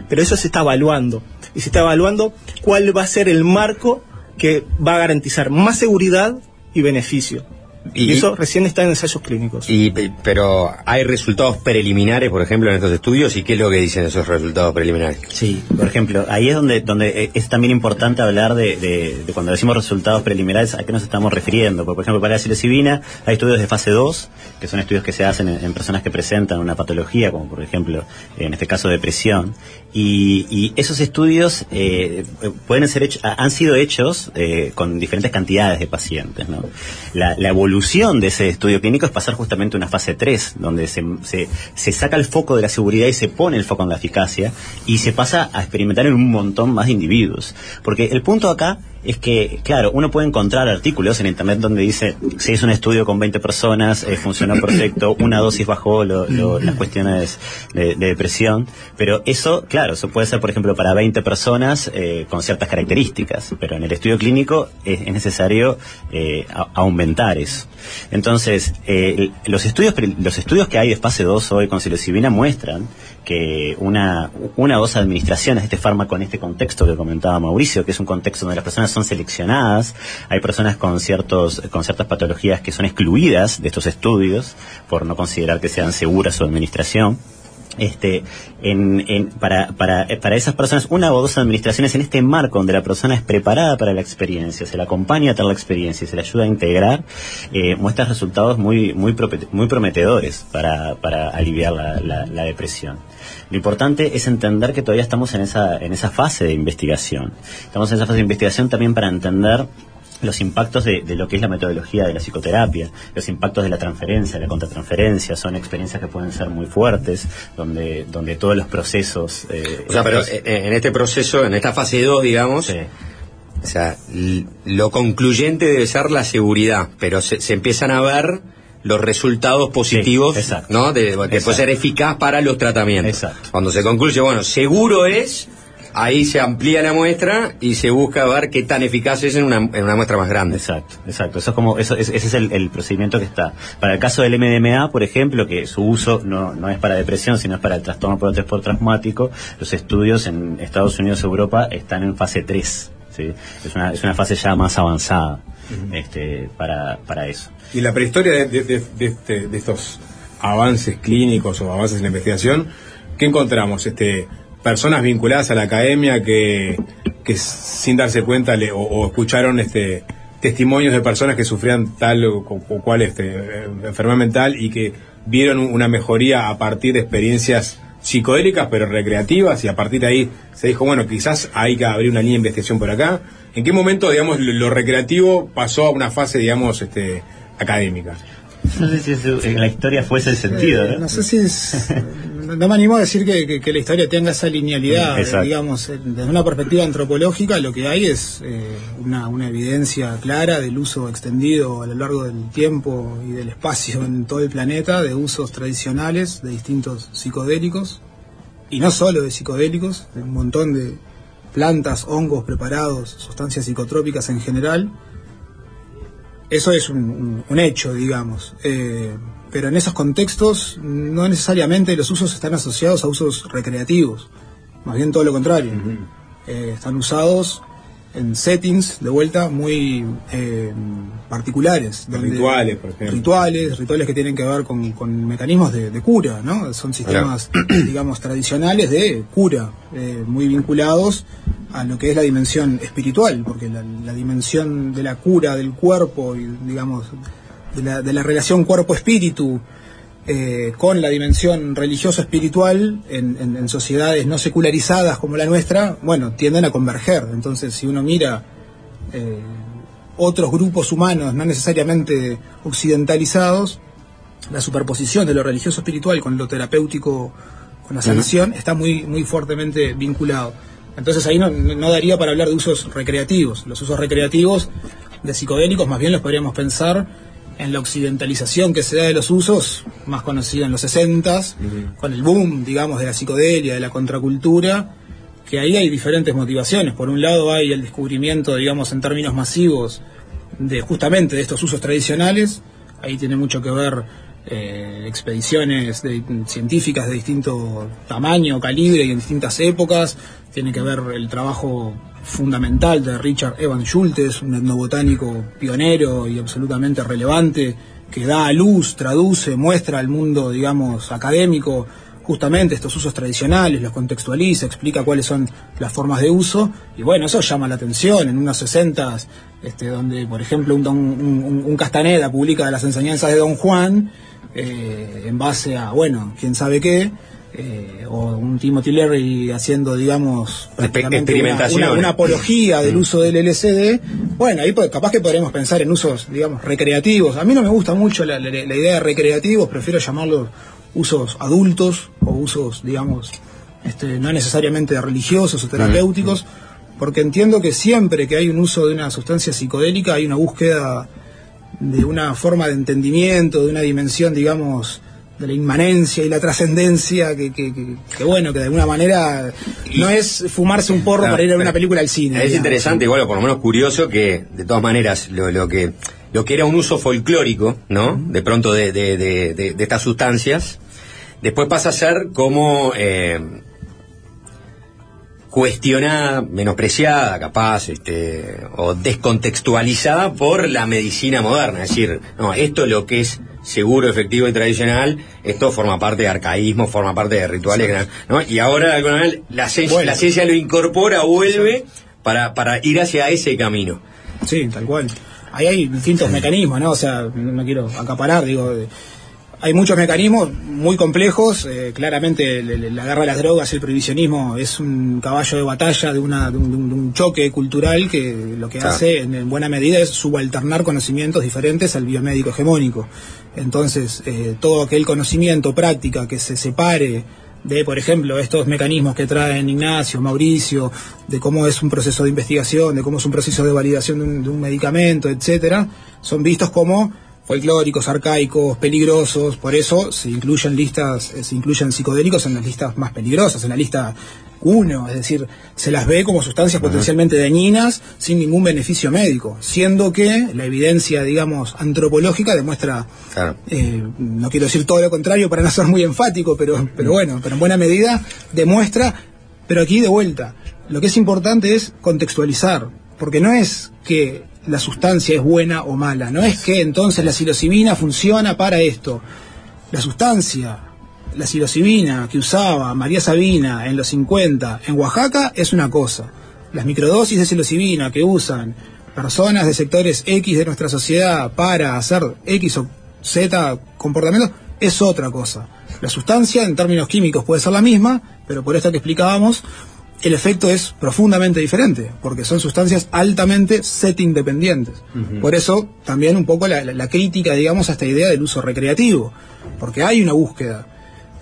Pero eso se está evaluando. Y se está evaluando cuál va a ser el marco que va a garantizar más seguridad y beneficio. Y, Y- eso recién está en ensayos clínicos. Y, pero hay resultados preliminares, por ejemplo, en estos estudios, ¿y qué es lo que dicen esos resultados preliminares? Sí, por ejemplo, ahí es donde, donde eh, es también importante hablar de, de- de cuando decimos resultados preliminares, a qué nos estamos refiriendo. Porque, por ejemplo, para la psilocibina hay estudios de fase 2, que son estudios que se hacen en, en personas que presentan una patología, como por ejemplo, en este caso depresión. Y, y esos estudios eh, pueden ser hechos, han sido hechos eh, con diferentes cantidades de pacientes. ¿no? La, la evolución de ese estudio clínico es pasar justamente a una fase 3, donde se, se, se saca el foco de la seguridad y se pone el foco en la eficacia y se pasa a experimentar en un montón más de individuos. Porque el punto acá es que, claro, uno puede encontrar artículos en internet donde dice, se hizo un estudio con 20 personas, eh, funcionó perfecto, una dosis bajó lo- lo- las cuestiones de, de depresión, pero eso, claro, eso puede ser, por ejemplo, para 20 personas eh, con ciertas características, pero en el estudio clínico es, es necesario eh, aumentar eso. Entonces, eh, los, estudios, los estudios que hay de fase 2 hoy con psilocibina muestran que una, una o dos administraciones de este fármaco en este contexto que comentaba Mauricio, que es un contexto donde las personas son seleccionadas, hay personas con ciertos con ciertas patologías que son excluidas de estos estudios por no considerar que sean seguras su administración. Este, en, en- para, para, eh, para esas personas, una o dos administraciones en este marco donde la persona es preparada para la experiencia, se la acompaña a tener la experiencia y se le ayuda a integrar, eh, muestra resultados muy, muy, muy prometedores para, para aliviar la, la- la depresión. Lo importante es entender que todavía estamos en esa, en esa fase de investigación. Estamos en esa fase de investigación también para entender los impactos de, de lo que es la metodología de la psicoterapia, los impactos de la transferencia, de la contratransferencia, son experiencias que pueden ser muy fuertes, donde, donde todos los procesos... eh, O sea, pero eh, en este proceso, en esta fase 2, digamos, o sea, lo concluyente debe ser la seguridad, pero se, se empiezan a ver los resultados positivos, ¿no? De, que puede ser eficaz para los tratamientos. Exacto. Cuando se concluye, bueno, seguro es, ahí se amplía la muestra y se busca ver qué tan eficaz es en una, en una muestra más grande. Exacto, exacto. Eso es como, eso, es- ese es el, el procedimiento que está. Para el caso del MDMA, por ejemplo, que su uso no, no es para depresión, sino es para el trastorno por estrés traumático, los estudios en Estados Unidos y Europa están en fase 3. ¿sí? Es, una, es una fase ya más avanzada este, para, para eso. Y la prehistoria de, de- de- de este- de estos avances clínicos o avances en la investigación, ¿qué encontramos? Este, personas vinculadas a la academia que, que sin darse cuenta le- o, o escucharon este testimonios de personas que sufrían tal o, o cual este, enfermedad mental y que vieron un- una mejoría a partir de experiencias psicodélicas pero recreativas y a partir de ahí se dijo, bueno, quizás hay que abrir una línea de investigación por acá. ¿En qué momento, digamos, lo, lo recreativo pasó a una fase, digamos, este, académica? No sé si eso en la historia fuese el sentido, Eh, ¿no? no sé si es. No me animo a decir que, que- que la historia tenga esa linealidad. Eh, digamos, eh, desde una perspectiva antropológica, lo que hay es eh, una, una evidencia clara del uso extendido a lo largo del tiempo y del espacio en todo el planeta de usos tradicionales de distintos psicodélicos. Y no solo de psicodélicos, de un montón de plantas, hongos preparados, sustancias psicotrópicas en general. Eso es un, un- un hecho, digamos. Eh, pero en esos contextos no necesariamente los usos están asociados a usos recreativos. Más bien todo lo contrario. Eh, están usados en settings, de vuelta, muy eh, particulares. donde- Rituales, por ejemplo. Rituales, rituales que tienen que ver con, con mecanismos de, de cura, ¿no? Son sistemas, digamos, tradicionales de cura, eh, muy vinculados a lo que es la dimensión espiritual, porque la, la dimensión de la cura del cuerpo y, digamos, de la, de la relación cuerpo-espíritu eh, con la dimensión religioso-espiritual en, en- en sociedades no secularizadas como la nuestra, bueno, tienden a converger. Entonces, si uno mira eh, otros grupos humanos no necesariamente occidentalizados, la superposición de lo religioso espiritual con lo terapéutico, con la sanación, está muy, muy fuertemente vinculado. Entonces ahí no, no daría para hablar de usos recreativos. Los usos recreativos de psicodélicos más bien los podríamos pensar en la occidentalización que se da de los usos, más conocida en los 60 con el boom, digamos, de la psicodelia, de la contracultura, que ahí hay diferentes motivaciones. Por un lado hay el descubrimiento, digamos, en términos masivos, de justamente de estos usos tradicionales. Ahí tiene mucho que ver eh, expediciones de- científicas de distinto tamaño, calibre y en distintas épocas. Tiene que ver el trabajo fundamental de Richard Evans Schultes, un etnobotánico pionero y absolutamente relevante, que da a luz, traduce, muestra al mundo, digamos, académico justamente estos usos tradicionales, los contextualiza, explica cuáles son las formas de uso, y bueno, eso llama la atención en unos 60 este, donde, por ejemplo, un- un Castaneda publica las enseñanzas de Don Juan, eh, en base a, bueno, quién sabe qué, eh, o un Timothy Leary haciendo, digamos, prácticamente una, experimentaciones. una- una apología del uso del LSD, bueno, ahí capaz que podremos pensar en usos, digamos, recreativos. A mí no me gusta mucho la, la- la idea de recreativos, prefiero llamarlos usos adultos o usos, digamos, este, no necesariamente religiosos o terapéuticos, porque entiendo que siempre que hay un uso de una sustancia psicodélica hay una búsqueda de una forma de entendimiento, de una dimensión, digamos, de la inmanencia y la trascendencia, que, que, que- que, bueno, que de alguna manera no es fumarse un porro para ir a ver una película al cine. Es digamos. interesante, igual, o por lo menos curioso, que de todas maneras lo, lo que lo que era un uso folclórico, ¿no? De pronto de, de- de- de- de estas sustancias, después pasa a ser como eh, cuestionada, menospreciada, capaz, este, o descontextualizada por la medicina moderna. Es decir, no, esto lo que es seguro, efectivo y tradicional, esto forma parte de arcaísmo, forma parte de rituales, ¿no? Y ahora, la ciencia, la ciencia lo incorpora, vuelve para, para ir hacia ese camino. Sí, tal cual. Ahí hay distintos mecanismos, ¿no? O sea, no quiero acaparar, digo, hay muchos mecanismos muy complejos. eh, claramente la guerra de las drogas, el prohibicionismo es un caballo de batalla de, una, de, un, de choque cultural que lo que Claro. hace en buena medida es subalternar conocimientos diferentes al biomédico hegemónico. Entonces, eh, todo aquel conocimiento, práctica que se separe de, por ejemplo, estos mecanismos que traen Ignacio, Mauricio, de cómo es un proceso de investigación, de cómo es un proceso de validación de un, de un medicamento, etcétera, son vistos como folclóricos, arcaicos, peligrosos, por eso se incluyen listas, eh, se incluyen psicodélicos en las listas más peligrosas, en la lista 1, es decir, se las ve como sustancias potencialmente dañinas sin ningún beneficio médico, siendo que la evidencia, digamos, antropológica demuestra Claro. eh, no quiero decir todo lo contrario para no ser muy enfático, pero, pero bueno, pero en buena medida demuestra, pero aquí de vuelta, lo que es importante es contextualizar, porque no es que la sustancia es buena o mala, no es que entonces la psilocibina funciona para esto. La sustancia, la psilocibina que usaba María Sabina en los 50 en Oaxaca es una cosa. Las microdosis de psilocibina que usan personas de sectores X de nuestra sociedad para hacer X o Z comportamientos es otra cosa. La sustancia en términos químicos puede ser la misma, pero por esto que explicábamos, el efecto es profundamente diferente, porque son sustancias altamente setting dependientes. Por eso también un poco la, la- la crítica, digamos, a esta idea del uso recreativo, porque hay una búsqueda.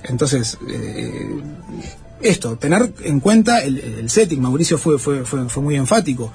Entonces, eh, esto, tener en cuenta el, el setting, Mauricio fue, fue, fue, fue muy enfático.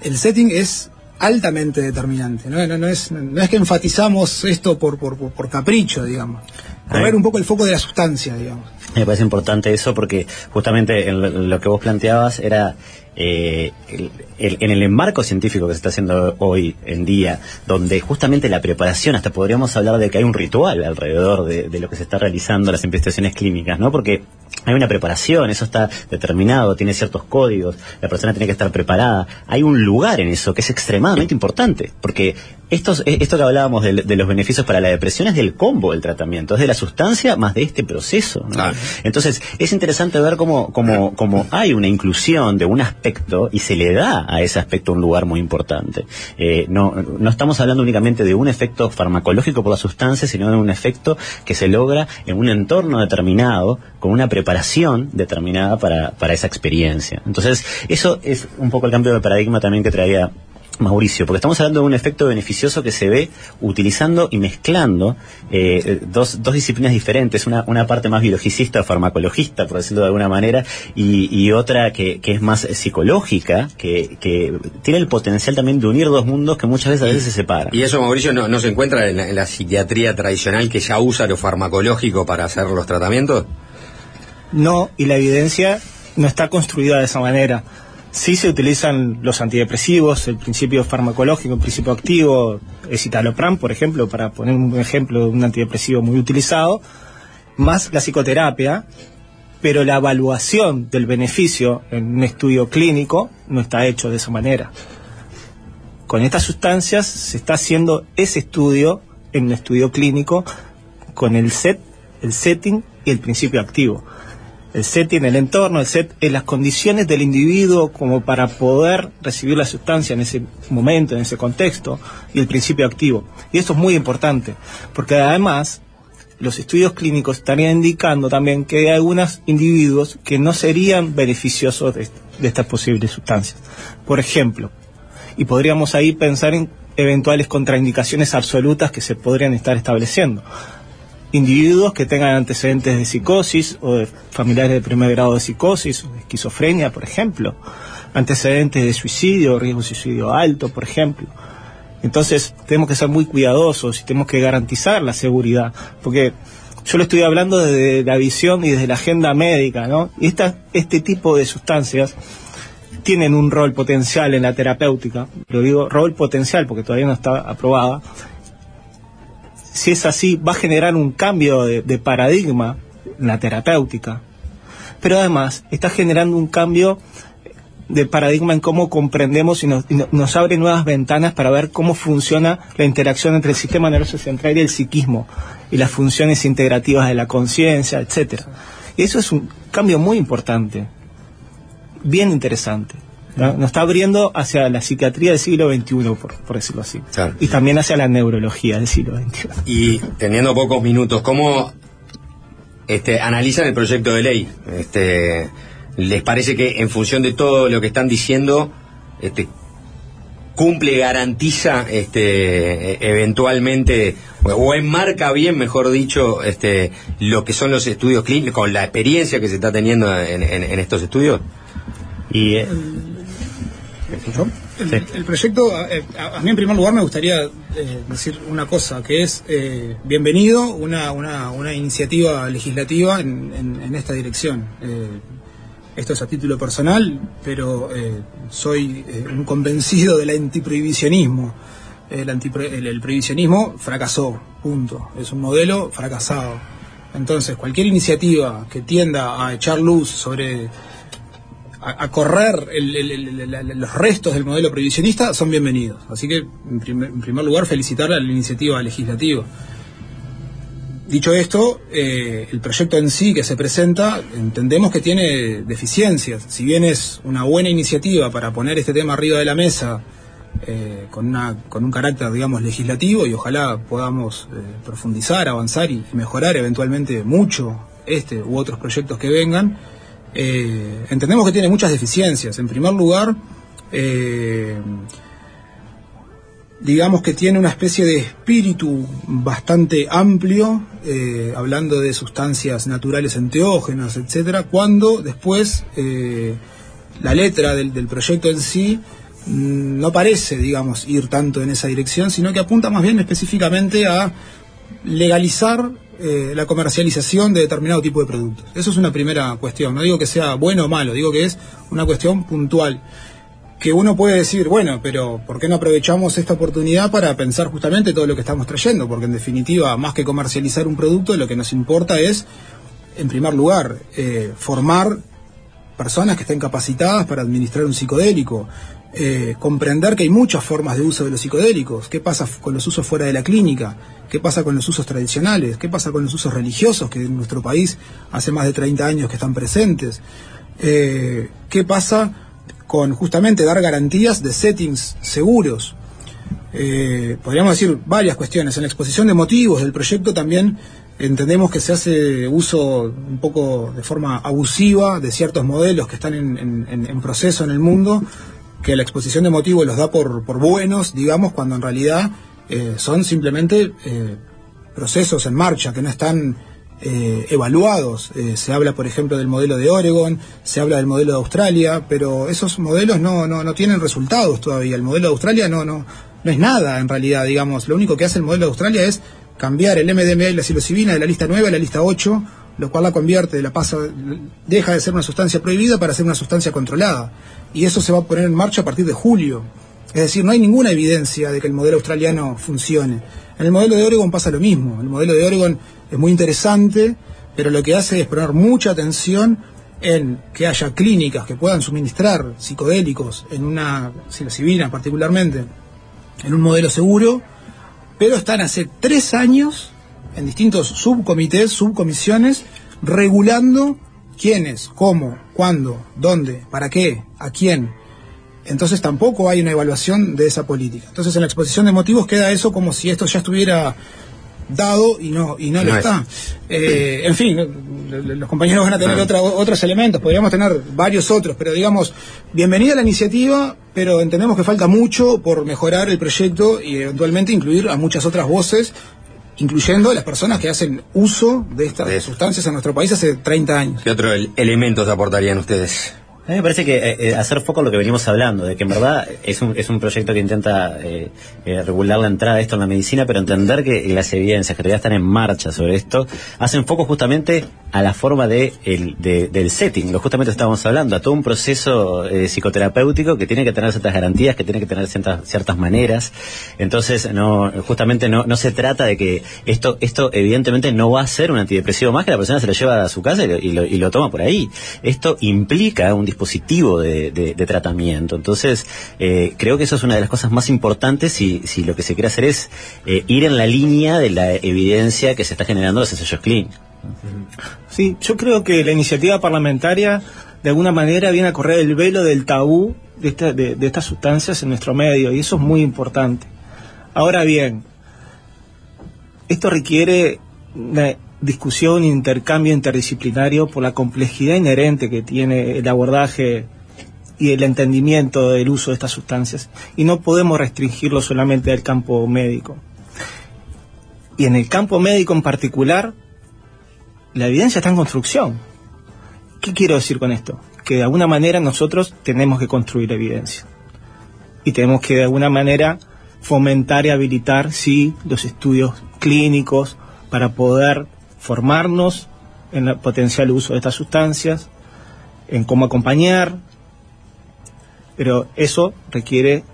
El setting es altamente determinante, ¿no? No, no es, no es que enfatizamos esto por, por, por- capricho, digamos. Correr un poco el foco de la sustancia, digamos. Me parece importante eso porque justamente en lo que vos planteabas era eh, el- el- en el enmarco científico que se está haciendo hoy en día, donde justamente la preparación, hasta podríamos hablar de que hay un ritual alrededor de, de lo que se está realizando las investigaciones clínicas, ¿no? Porque hay una preparación, eso está determinado, tiene ciertos códigos, la persona tiene que estar preparada. Hay un lugar en eso que es extremadamente importante, porque estos, eh, esto que hablábamos de, de los beneficios para la depresión es del combo del tratamiento, es de la sustancia más de este proceso. ¿no? Entonces, es interesante ver cómo, cómo, cómo hay una inclusión de un aspecto y se le da a ese aspecto un lugar muy importante. Eh, no, no estamos hablando únicamente de un efecto farmacológico por la sustancia, sino de un efecto que se logra en un entorno determinado, con una preparación determinada para, para esa experiencia. Entonces, eso es un poco el cambio de paradigma también que traía Mauricio, porque estamos hablando de un efecto beneficioso que se ve utilizando y mezclando eh, dos, dos disciplinas diferentes, una, una parte más biologicista o farmacologista, por decirlo de alguna manera, y, y otra que, que es más psicológica, que, que tiene el potencial también de unir dos mundos que muchas veces a veces se separan. Y eso, Mauricio, no, no se encuentra en la, en la psiquiatría tradicional que ya usa lo farmacológico para hacer los tratamientos. No, y la evidencia no está construida de esa manera. Sí se utilizan los antidepresivos, el principio farmacológico, el principio activo, escitalopram, por ejemplo, para poner un ejemplo de un antidepresivo muy utilizado, más la psicoterapia, pero la evaluación del beneficio en un estudio clínico no está hecho de esa manera. Con estas sustancias se está haciendo ese estudio en un estudio clínico con el set, el setting y el principio activo el setting, el entorno, el set, en las condiciones del individuo como para poder recibir la sustancia en ese momento, en ese contexto, y el principio activo. Y esto es muy importante, porque además los estudios clínicos estarían indicando también que hay algunos individuos que no serían beneficiosos de estas posibles sustancias. Por ejemplo, y podríamos ahí pensar en eventuales contraindicaciones absolutas que se podrían estar estableciendo individuos que tengan antecedentes de psicosis o de familiares de primer grado de psicosis o de esquizofrenia, por ejemplo, antecedentes de suicidio, riesgo de suicidio alto, por ejemplo. Entonces, tenemos que ser muy cuidadosos y tenemos que garantizar la seguridad, porque yo lo estoy hablando desde la visión y desde la agenda médica, ¿no? Y esta, este tipo de sustancias tienen un rol potencial en la terapéutica, lo digo rol potencial porque todavía no está aprobada, si es así, va a generar un cambio de, paradigma en la terapéutica. Pero además está generando un cambio de paradigma en cómo comprendemos y nos, y nos, abre nuevas ventanas para ver cómo funciona la interacción entre el sistema nervioso central y el psiquismo y las funciones integrativas de la conciencia, etcétera. Y eso es un cambio muy importante, bien interesante. ¿No? Nos está abriendo hacia la psiquiatría del siglo XXI, por, por decirlo así. Claro. Y también hacia la neurología del siglo XXI. Y teniendo pocos minutos, ¿cómo este, analizan el proyecto de ley? Este, ¿Les parece que en función de todo lo que están diciendo, este, cumple, garantiza este, eventualmente, o enmarca bien, mejor dicho, este, lo que son los estudios clínicos, con la experiencia que se está teniendo en, en, en estos estudios? Y, eh, el, el, proyecto, eh, a, a, mí en primer lugar me gustaría eh, decir una cosa, que es eh, bienvenido una, una, una, iniciativa legislativa en, en, en esta dirección. Eh, esto es a título personal, pero soy un convencido del antiprohibicionismo. El, antipro, el, el prohibicionismo fracasó, punto. Es un modelo fracasado. Entonces, cualquier iniciativa que tienda a echar luz sobre a, correr el, los restos del modelo previsionista son bienvenidos. Así que, en primer, en primer lugar, felicitar a la iniciativa legislativa. Dicho esto, eh, el proyecto en sí que se presenta, entendemos que tiene deficiencias. Si bien es una buena iniciativa para poner este tema arriba de la mesa, eh, con, una, con un carácter, digamos, legislativo, y ojalá podamos eh, profundizar, avanzar y mejorar eventualmente mucho este u otros proyectos que vengan, eh, entendemos que tiene muchas deficiencias. En primer lugar, eh, digamos que tiene una especie de espíritu bastante amplio, eh, hablando de sustancias naturales enteógenas, etcétera, cuando después la letra del, del, proyecto en sí mm, no parece, digamos, ir tanto en esa dirección, sino que apunta más bien específicamente a legalizar eh, la comercialización de determinado tipo de productos. Eso es una primera cuestión. No digo que sea bueno o malo, digo que es una cuestión puntual. Que uno puede decir, bueno, pero ¿por qué no aprovechamos esta oportunidad para pensar justamente todo lo que estamos trayendo? Porque en definitiva, más que comercializar un producto, lo que nos importa es, en primer lugar, eh, formar personas que estén capacitadas para administrar un psicodélico, eh, comprender que hay muchas formas de uso de los psicodélicos, qué pasa con los usos fuera de la clínica, qué pasa con los usos tradicionales, qué pasa con los usos religiosos que en nuestro país hace más de 30 años que están presentes, eh, qué pasa con justamente dar garantías de settings seguros. Eh, podríamos decir varias cuestiones. En la exposición de motivos del proyecto también entendemos que se hace uso un poco de forma abusiva de ciertos modelos que están en, en, proceso en el mundo que la exposición de motivos los da por buenos, digamos, cuando en realidad eh, son simplemente eh, procesos en marcha que no están eh, evaluados. se habla, por ejemplo, del modelo de Oregon, se habla del modelo de Australia, pero esos modelos no, no, no tienen resultados todavía. El modelo de Australia no, no, no es nada en realidad, digamos. Lo único que hace el modelo de Australia es cambiar el MDMA y la psilocibina de la lista 9 a la lista 8 lo cual la convierte, la pasa, deja de ser una sustancia prohibida para ser una sustancia controlada. Y eso se va a poner en marcha a partir de julio. Es decir, no hay ninguna evidencia de que el modelo australiano funcione. En el modelo de Oregon pasa lo mismo. El modelo de Oregon es muy interesante, pero lo que hace es poner mucha atención en que haya clínicas que puedan suministrar psicodélicos en una psilocibina particularmente en un modelo seguro, pero están hace tres años en distintos subcomités, subcomisiones, regulando quiénes, cómo, cuándo, dónde, para qué, a quién. Entonces tampoco hay una evaluación de esa política. Entonces en la exposición de motivos queda eso como si esto ya estuviera dado y no y no, lo es. está. Eh, en fin, los compañeros van a tener Ah. otra- otros elementos, podríamos tener varios otros, pero digamos, bienvenida a la iniciativa, pero entendemos que falta mucho por mejorar el proyecto y eventualmente incluir a muchas otras voces, incluyendo a las personas que hacen uso de estas sustancias en nuestro país hace 30 años. ¿Qué otros el- elementos aportarían ustedes? A mí me parece que eh, eh, hacer foco en lo que venimos hablando, de que en verdad es un, es un proyecto que intenta eh, regular la entrada de esto en la medicina, pero entender que las evidencias que ya están en marcha sobre esto hacen foco justamente a la forma de el, de- del setting, lo justamente estábamos hablando, a todo un proceso psicoterapéutico que tiene que tener ciertas garantías, que tiene que tener ciertas, ciertas maneras. Entonces, no, justamente no, no se trata de que esto, esto evidentemente no va a ser un antidepresivo más que la persona se lo lleva a su casa y lo, y lo- y lo toma por ahí. Esto implica un dispositivo de, de- tratamiento. Entonces, eh, creo que eso es una de las cosas más importantes si, lo que se quiere hacer es eh, ir en la línea de la evidencia que se está generando en los ensayos clínicos. Sí, yo creo que la iniciativa parlamentaria de alguna manera viene a correr el velo del tabú de- de estas sustancias en nuestro medio y eso es muy importante. Ahora bien, esto requiere una discusión, intercambio interdisciplinario por la complejidad inherente que tiene el abordaje y el entendimiento del uso de estas sustancias y no podemos restringirlo solamente al campo médico. Y en el campo médico en particular, la evidencia está en construcción. ¿Qué quiero decir con esto? Que de alguna manera nosotros tenemos que construir evidencia. Y tenemos que de alguna manera fomentar y habilitar, sí, los estudios clínicos para poder formarnos en el potencial uso de estas sustancias, en cómo acompañar, pero eso requiere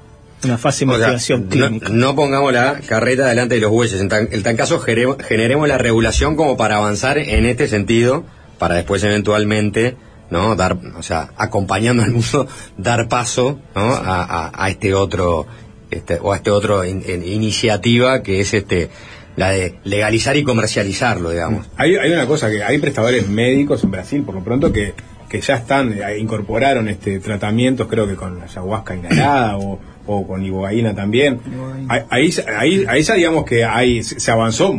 una fase de O investigación no, clínica. no pongamos la carreta delante de los bueyes. En tan, en tal caso, generemos la regulación como para avanzar en este sentido, para después eventualmente, ¿no? Dar, o sea, acompañando al mundo, dar paso, ¿no? A, a- a este otro, este, o a este otro in- in- iniciativa que es este, la de legalizar y comercializarlo, digamos. Hay, hay una cosa que hay prestadores médicos en Brasil, por lo pronto, que, que ya están, eh, incorporaron este tratamientos, creo que con ayahuasca inhalada o, o con ibogaína también. Ahí, ahí, ahí, ahí ya digamos que hay, se avanzó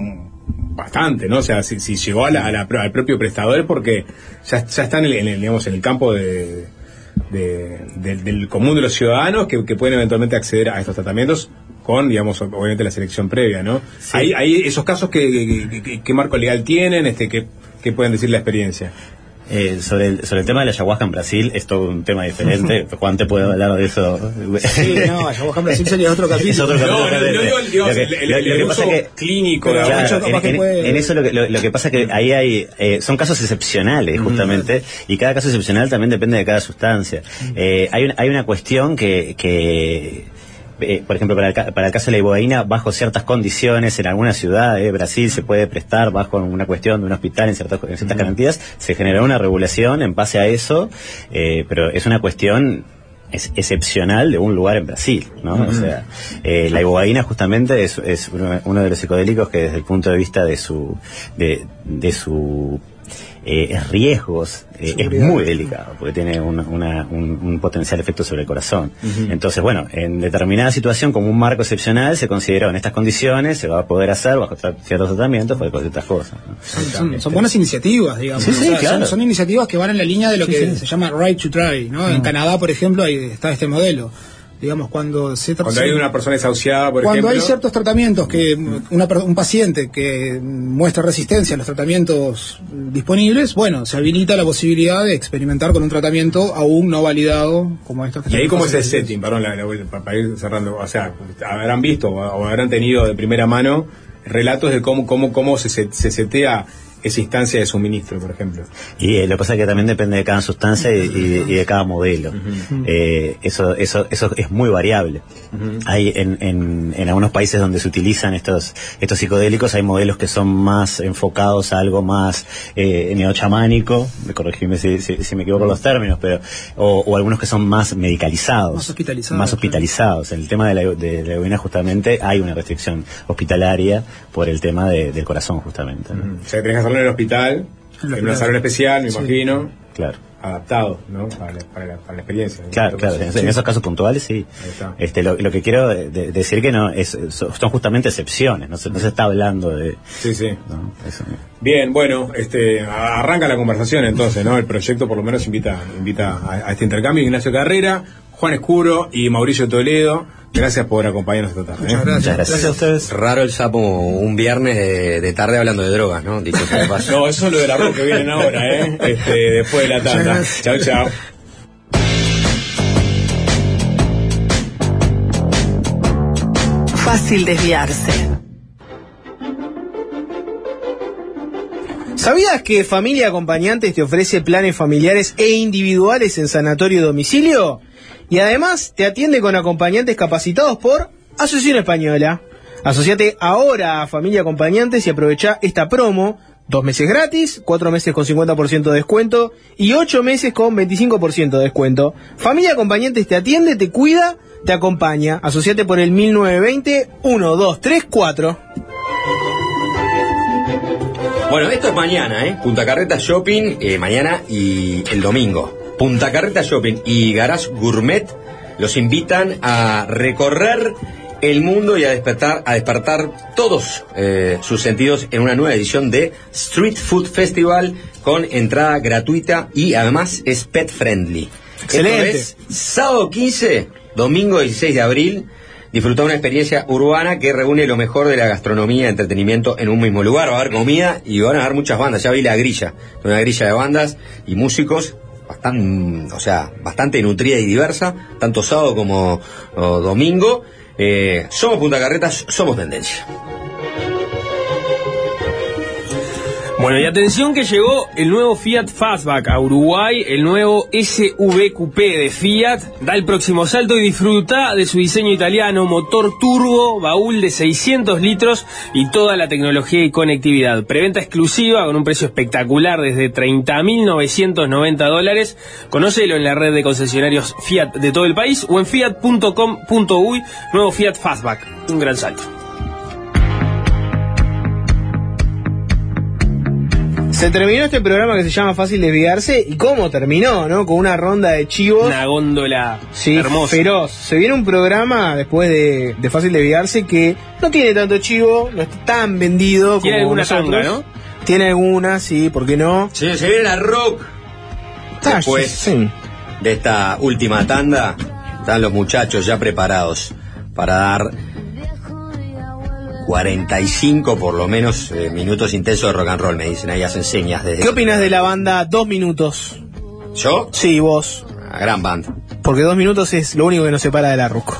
bastante, ¿no? O sea, si, si llegó a la- a la- al propio prestador es porque ya, ya están en el, en el, digamos, en el campo de, de- del- del común de los ciudadanos que, que pueden eventualmente acceder a estos tratamientos con, digamos, obviamente la selección previa, ¿no? Hay, hay esos casos que, que- que- que- ¿qué marco legal tienen, este, que, que pueden decir la experiencia. Eh, sobre, el, sobre el tema de la ayahuasca en Brasil, es todo un tema diferente. Juan te puede hablar de eso. Sí, no, ayahuasca en Brasil sería otro capítulo. Es otro capítulo. No, no, no digo el- digo, Lo que- el- el- lo- el lo que uso pasa que- clínico, Claro, en, que en- puede- en eso lo que, lo, lo que pasa que ahí hay eh, son casos excepcionales justamente y cada caso excepcional también depende de cada sustancia Eh, hay, un- hay una cuestión que, que eh, por ejemplo, para el, ca- para el caso de la ibogaína, bajo ciertas condiciones, en alguna ciudad de Brasil se puede prestar bajo una cuestión de un hospital en ciertas, en ciertas garantías, se generó una regulación en base a eso, eh, pero es una cuestión es excepcional de un lugar en Brasil, ¿no? O sea, eh, la ibogaína justamente es, es uno, uno de los psicodélicos que desde el punto de vista de su de, de su eh, riesgos eh, es muy delicado porque tiene una- una- un, un potencial efecto sobre el corazón. Entonces, bueno, en determinada situación como un marco excepcional se consideró en estas condiciones se va a poder hacer bajo ciertos tratamientos bajo ciertas cosas. ¿no? Son, son- son buenas iniciativas, digamos. Sí, sí, O sea, claro. son, son iniciativas que van en la línea de lo Sí, que sí. se llama right to try, ¿no? En Mm. Canadá, por ejemplo, ahí está este modelo. Digamos, cuando se Cuando hay una persona desahuciada, por cuando ejemplo. hay ciertos tratamientos que una per- un paciente que muestra resistencia a los tratamientos disponibles, bueno, se habilita la posibilidad de experimentar con un tratamiento aún no validado como estos que Y ahí cómo es el setting, perdón, la- la- para, ir cerrando, o sea, habrán visto o, o habrán tenido de primera mano relatos de cómo, cómo, cómo se, se, se setea esa instancia de suministro, por ejemplo. Y eh, lo que pasa es que también depende de cada sustancia y, y- y de cada modelo. Eh, eso, eso, eso es muy variable. Hay en, en, en algunos países donde se utilizan estos, estos psicodélicos, hay modelos que son más enfocados a algo más eh, neochamánico, me corregime si, si, si me equivoco los términos, pero o, o algunos que son más medicalizados. Más hospitalizados, Más hospitalizados. En el tema de la, de la heroína justamente hay una restricción hospitalaria por el tema de- del corazón justamente. ¿no? O sea, tenés que hacerlo en el hospital, en, un salón especial, me Sí. imagino. Claro. Adaptado, ¿no? Para la, para la- para la experiencia. Claro, claro, en, en esos casos puntuales sí. Este, lo, lo que quiero de- de- decir que no es so- son justamente excepciones, no se, no se está hablando de Sí, sí. ¿no? Eso no. Bien, bueno, este, arranca la conversación entonces, ¿no? El proyecto por lo menos invita, invita a, a este intercambio. Ignacio Carrera, Juan Escuro y Mauricio Toledo. Gracias por acompañarnos esta tarde. ¿eh? Muchas gracias. a ustedes. Raro el sapo un viernes de, de tarde hablando de drogas, ¿no? Dicho de paso. No, eso es lo de la rock que vienen ahora, ¿eh? Este, después de la tanda. Chao, chao. Fácil desviarse. ¿Sabías que Familia Acompañantes te ofrece planes familiares e individuales en sanatorio y domicilio? Y además te atiende con acompañantes capacitados por Asociación Española. Asociate ahora a Familia Acompañantes y aprovecha esta promo. Dos meses gratis, cuatro meses con 50% de descuento y ocho meses con 25% de descuento. Familia Acompañantes te atiende, te cuida, te acompaña. Asociate por el 1920 1234. Bueno, esto es mañana, ¿eh? Punta Carreta Shopping, eh, mañana y el domingo. Punta Carreta Shopping y Garage Gourmet los invitan a recorrer el mundo y a despertar, a despertar todos eh, sus sentidos en una nueva edición de Street Food Festival con entrada gratuita y además es pet friendly. Excelente. Esto es sábado 15, domingo 16 de abril. Disfrutar una experiencia urbana que reúne lo mejor de la gastronomía y entretenimiento en un mismo lugar. Va a haber comida y van a haber muchas bandas. Ya vi la grilla, una grilla de bandas y músicos bastante, o sea, bastante nutrida y diversa, tanto sábado como domingo. Eh, somos Punta Carretas, somos tendencia. Bueno, y atención que llegó el nuevo Fiat Fastback a Uruguay, el nuevo Coupé de Fiat, da el próximo salto y disfruta de su diseño italiano, motor turbo, baúl de 600 litros y toda la tecnología y conectividad. Preventa exclusiva con un precio espectacular desde 30.990 dólares. Conócelo en la red de concesionarios Fiat de todo el país o en fiat.com.uy, nuevo Fiat Fastback. Un gran salto. Se terminó este programa que se llama Fácil Desviarse y cómo terminó, ¿no? Con una ronda de chivos. Una góndola Sí, hermosa. feroz. Se viene un programa después de, de Fácil Desviarse que no tiene tanto chivo, no está tan vendido Tiene como alguna nosotros. tanga, ¿no? Tiene alguna, sí, ¿por qué no? Se, se viene la rock. Ah, Después sí. de esta última tanda, están los muchachos ya preparados para dar 45 por lo menos eh, minutos intensos de rock and roll, me dicen, ahí hacen señas desde... ¿Qué opinas de la banda Dos Minutos? ¿Yo? Sí, vos. Una gran banda. Porque Dos Minutos es lo único que nos separa de la Ruco.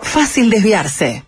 Fácil desviarse.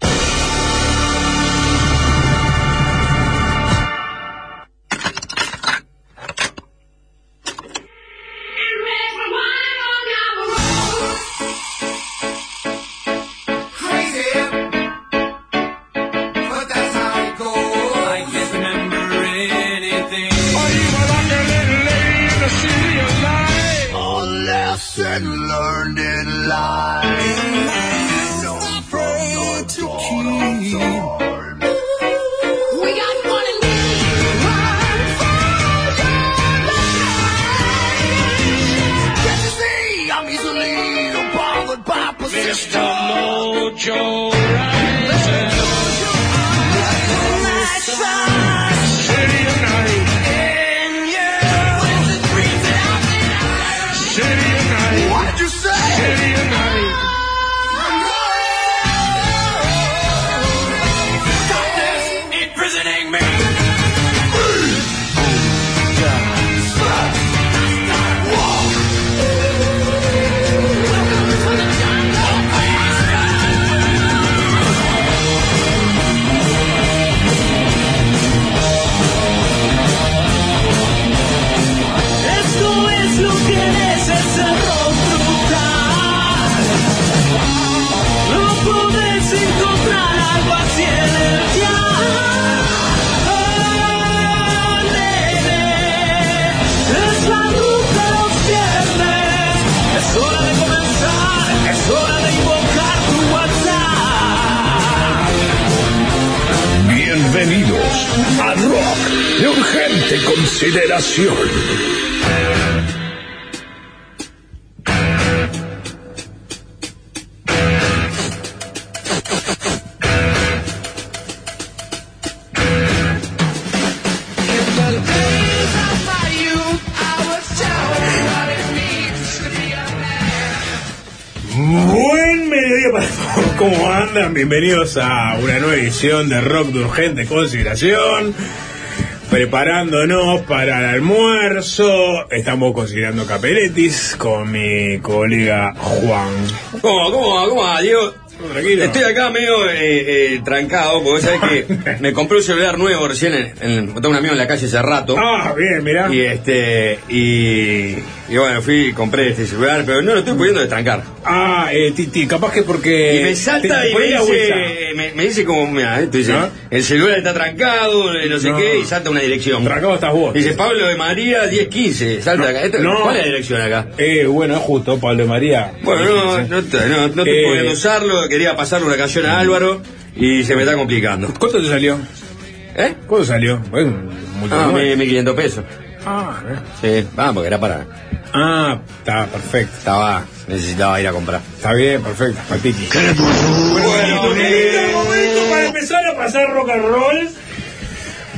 Bienvenidos a una nueva edición de Rock de Urgente Consideración. Preparándonos para el almuerzo. Estamos considerando capeletis con mi colega Juan. ¿Cómo, cómo, cómo va, Diego? Tranquilo. Estoy acá medio eh, eh, trancado, porque sabes que me compré un celular nuevo recién, en, en- tengo un amigo en la calle hace rato. Ah, bien, mirá. Y este, y, y bueno, fui y compré este celular, pero no lo estoy pudiendo destrancar. Ah, eh, Titi, capaz que porque. Y me salta te- y me dice, me, me dice como, mira, esto dice, ¿Ah? el celular está trancado, eh, no sé No. qué, y salta una dirección. Trancado estás vos. Dice Pablo de María 1015, salta acá. Esto- no. ¿Cuál es la dirección acá? Eh, bueno, es justo, Pablo de María. Bueno, no, no, te- no, no estoy Eh. usarlo, quería pasarle una canción a Álvaro y se me está complicando. ¿Cuánto te salió? ¿Eh? ¿Cuánto salió? Bueno, mucho Ah, más. mi- 1500 pesos. Ah, eh. Sí, vamos, porque era para. Ah, está perfecto. Estaba, necesitaba ir a comprar. Está bien, perfecto. Para Titi. Bueno, momento para empezar a pasar rock and roll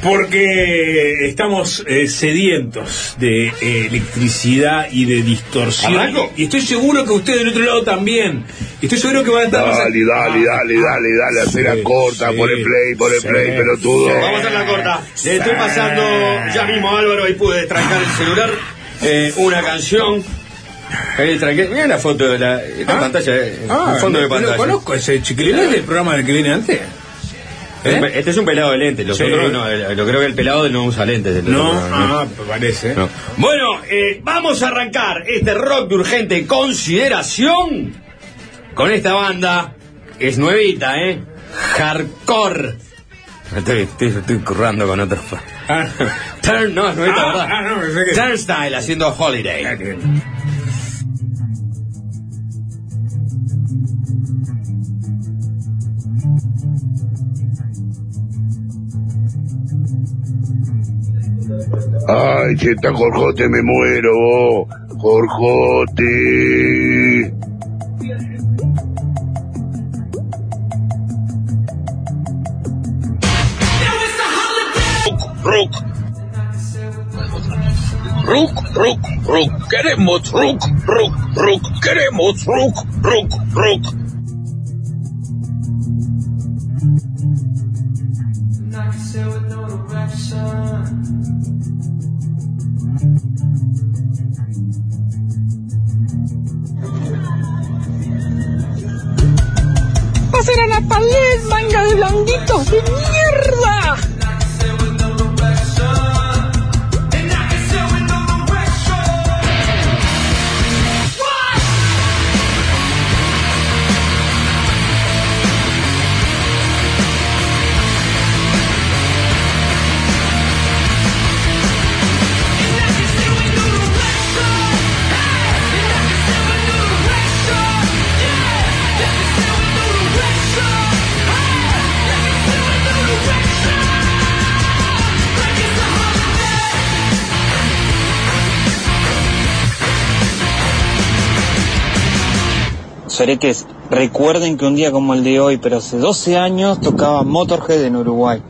porque estamos eh, sedientos de eh, electricidad y de distorsión. ¿Arranco? Y estoy seguro que ustedes del otro lado también. Estoy seguro que van a estar más- Dale, dale, dale, dale, dale, hacer la corta, sí, pone play, pone sí, play, pelotudo. sí. Vamos a hacer la corta. Le estoy pasando ya mismo a Álvaro y pude destrancar el celular. eh, una canción. Mira la foto de la, la Ah. pantalla, eh, Ah, el fondo de pantalla. conozco ese chiquilín ¿no es del programa del que viene antes. ¿Eh? Este es un pelado de lentes, los Sí. otros no, yo creo que el pelado no usa lentes. No, otro, ah, parece. No. Bueno, eh, vamos a arrancar este rock de urgente consideración con esta banda que es nuevita, ¿eh? Hardcore. Estoy, estoy, estoy currando con otros. Ah. Turn, no, es nuevita, Ah, ¿verdad? ah, no, Turnstile haciendo Holiday. Ay, che, está Jorjote, me muero, vos. Jorjote. Rook. Rook, rook, rook. Queremos rook, rook, rook. Queremos rook, rook, rook. ¡Hacer a la pared, manga de blanditos de mierda! Soreques, recuerden que un día como el de hoy, pero hace 12 años, tocaba Motorhead en Uruguay.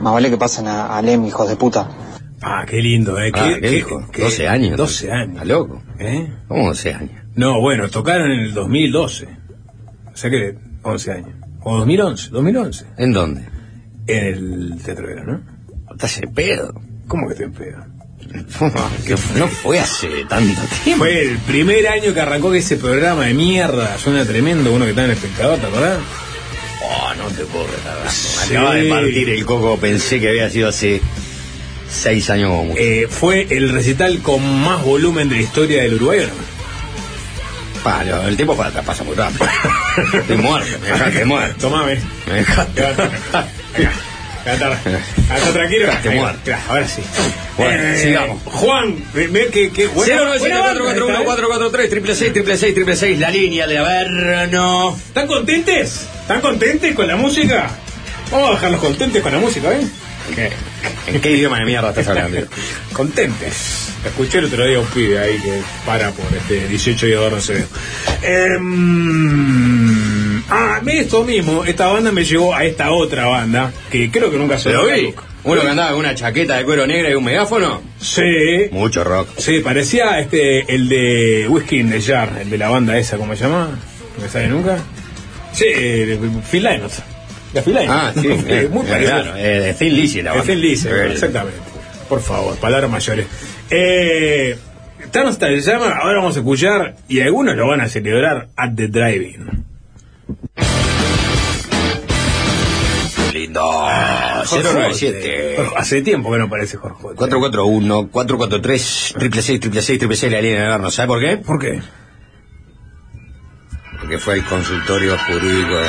Más vale que pasen a, a Lem, hijos de puta. Ah, qué lindo, ¿eh? Ah, Qué- ¿qué dijo? qué- 12 años. 12 años. Está loco. ¿Eh? ¿Cómo 12 años? No, bueno, tocaron en el 2012. O sea que 11 años. O 2011, 2011. ¿En dónde? En el Teatro ¿no? Estás en pedo. ¿Cómo que estoy en pedo? Que no fue hace tanto tiempo. Fue el primer año que arrancó ese programa de mierda suena tremendo, uno que está en el espectador, ¿te acordás? Oh, no te puedo retar. Sí. Acaba de partir el coco. Pensé que había sido hace 6 años como mucho. Eh, fue el recital con más volumen de la historia del Uruguay, el tiempo para atrás pasa muy rápido. Estoy muerto, me dejaste muerto. Tomame. Me dejaste. Ya está, tranquilo. Ahora sí. Bueno, Eh, sigamos. Juan, ve, que, que buena- buena banda esta, ¿eh? 0974413 triple seis triple seis triple seis la línea de Averno. ¿Están contentes? ¿Están contentes con la música? Vamos a dejarlos contentes con la música, ¿eh? ¿En qué idioma de mierda estás hablando? Contentes. Escuché el otro día un pibe ahí que para por este 18 y ahora no se ve. Em, ah, esto mismo, esta banda me llevó a esta otra banda, que creo que nunca se ¿Lo vi? ¿Uno que andaba con una chaqueta de cuero negra y un megáfono? Sí. Mucho rock. Sí, parecía este el de Whiskey in the Jar, el de la banda esa, ¿cómo se llama? ¿No me sabe nunca? Sí, eh, Phil Lynott. La Phil Lynott. Ah, sí. Eh, muy eh, parecido. claro, eh, de Thin Lizzy la De banda. Thin Lizzy, Eh, exactamente. Por favor, palabras mayores. Eh, se llama, ahora vamos a escuchar, y algunos lo van a celebrar at the driving. Lindo. Jorge 097. Jorge, Hace tiempo que no aparece Jorge. 441, 443, 666, 666, 666, la línea de. ¿Sabe por qué? ¿Por qué? Porque fue el consultorio jurídico de...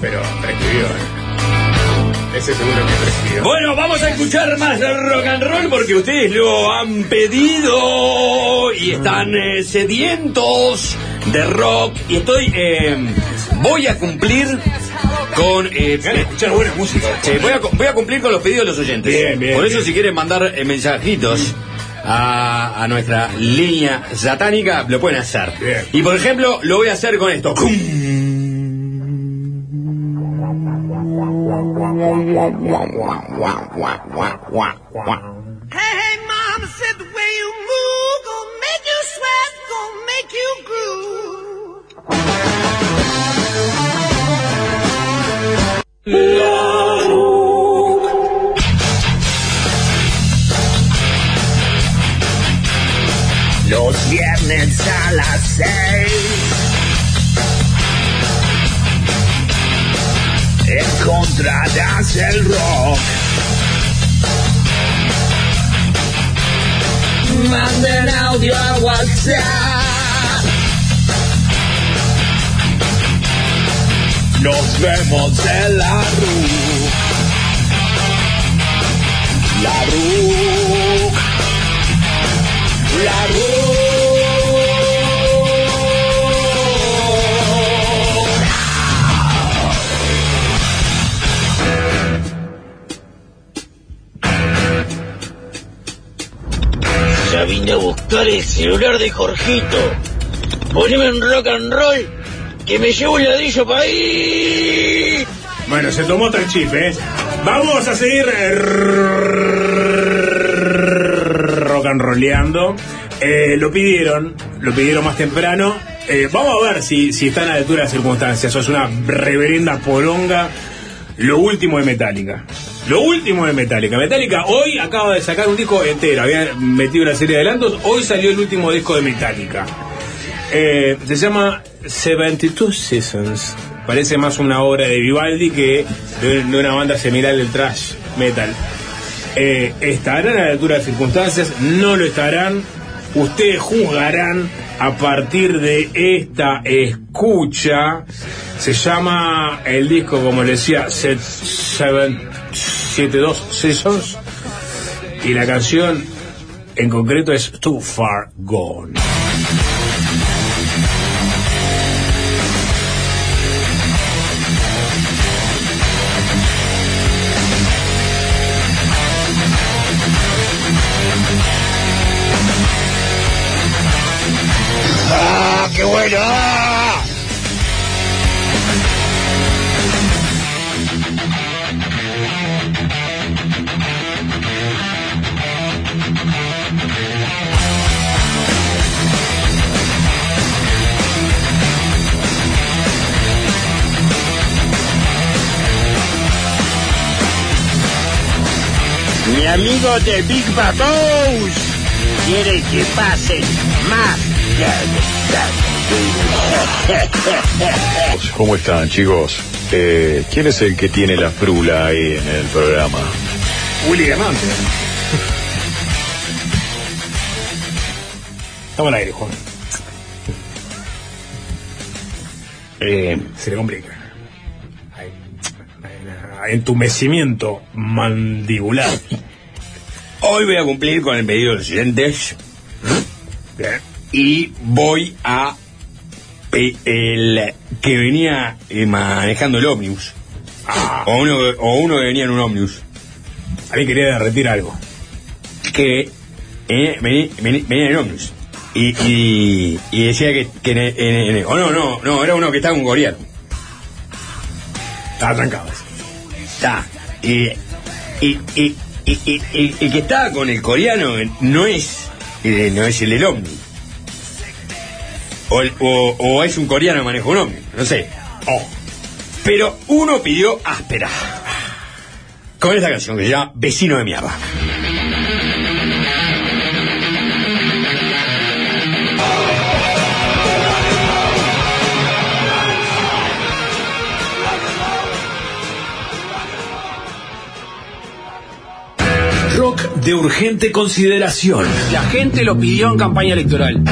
Pero prescribió, ¿eh? Ese seguro que prescribió. Bueno, vamos a escuchar más rock and roll porque ustedes lo han pedido y están eh, sedientos de rock. Y estoy. eh, voy a cumplir con. eh, escuchar buena música. Sí, voy, a, cu- voy a cumplir con los pedidos de los oyentes. Bien, bien, Por eso, bien. si quieren mandar eh, mensajitos. A, a nuestra línea satánica lo pueden hacer. Y por ejemplo, lo voy a hacer con esto. Hey, hey, said the way you move gonna make you sweat, gonna make you groove. Los viernes a las seis. Encontrarás el rock. Manden audio a WhatsApp. Nos vemos en la RU. La RU. La Ya vine a buscar el celular de Jorgito. Poneme un rock and roll que me llevo un ladrillo para ahí. Bueno, se tomó otro chip, ¿eh? Vamos a seguir rock and rolleando. Eh, lo pidieron, lo pidieron más temprano. Vamos a ver si, si están a la altura de las circunstancias. Eso es una reverenda polonga. Lo último de Metallica. Lo último de Metallica. Metallica hoy acaba de sacar un disco entero. Había metido una serie de adelantos. Hoy salió el último disco de Metallica. Se llama 72 Seasons. Parece más una obra de Vivaldi que de, una banda similar del trash metal. Eh, ¿Estarán a la altura de circunstancias? ¿No lo estarán? Ustedes juzgarán a partir de esta escucha. Se llama el disco, como les decía, Set 72 Seasons. Y la canción en concreto es Too Far Gone. ¡Ah, qué bueno! ¡Ah! Mi amigo de Big Babos quiere que pasen más. ¿Cómo están, chicos? Eh, ¿Quién es el que tiene la frula ahí en el programa? Willy Diamante. Estamos al aire, Juan. Eh, Se le complica. Hay, hay entumecimiento mandibular. Hoy voy a cumplir con el pedido de los oyentes. Y voy a el que venía eh, manejando el ómnibus. O uno, o uno que venía en un ómnibus. Alguien quería derretir algo. Que eh, venía, venía- venía en ómnibus. Y, y, y decía que, que en, el- en el- en el- oh, no, no, no, era uno que estaba en un coreano. Estaba trancado. Está. Y, y, y, y, el que estaba con el coreano no es, eh, no es el del ómnibus. O, el- o, o es un coreano que maneja un ómnibus, no sé. Oh. Pero uno pidió áspera. Con esta canción que se llama Vecino de mierda. Rock de urgente consideración. La gente lo pidió en campaña electoral.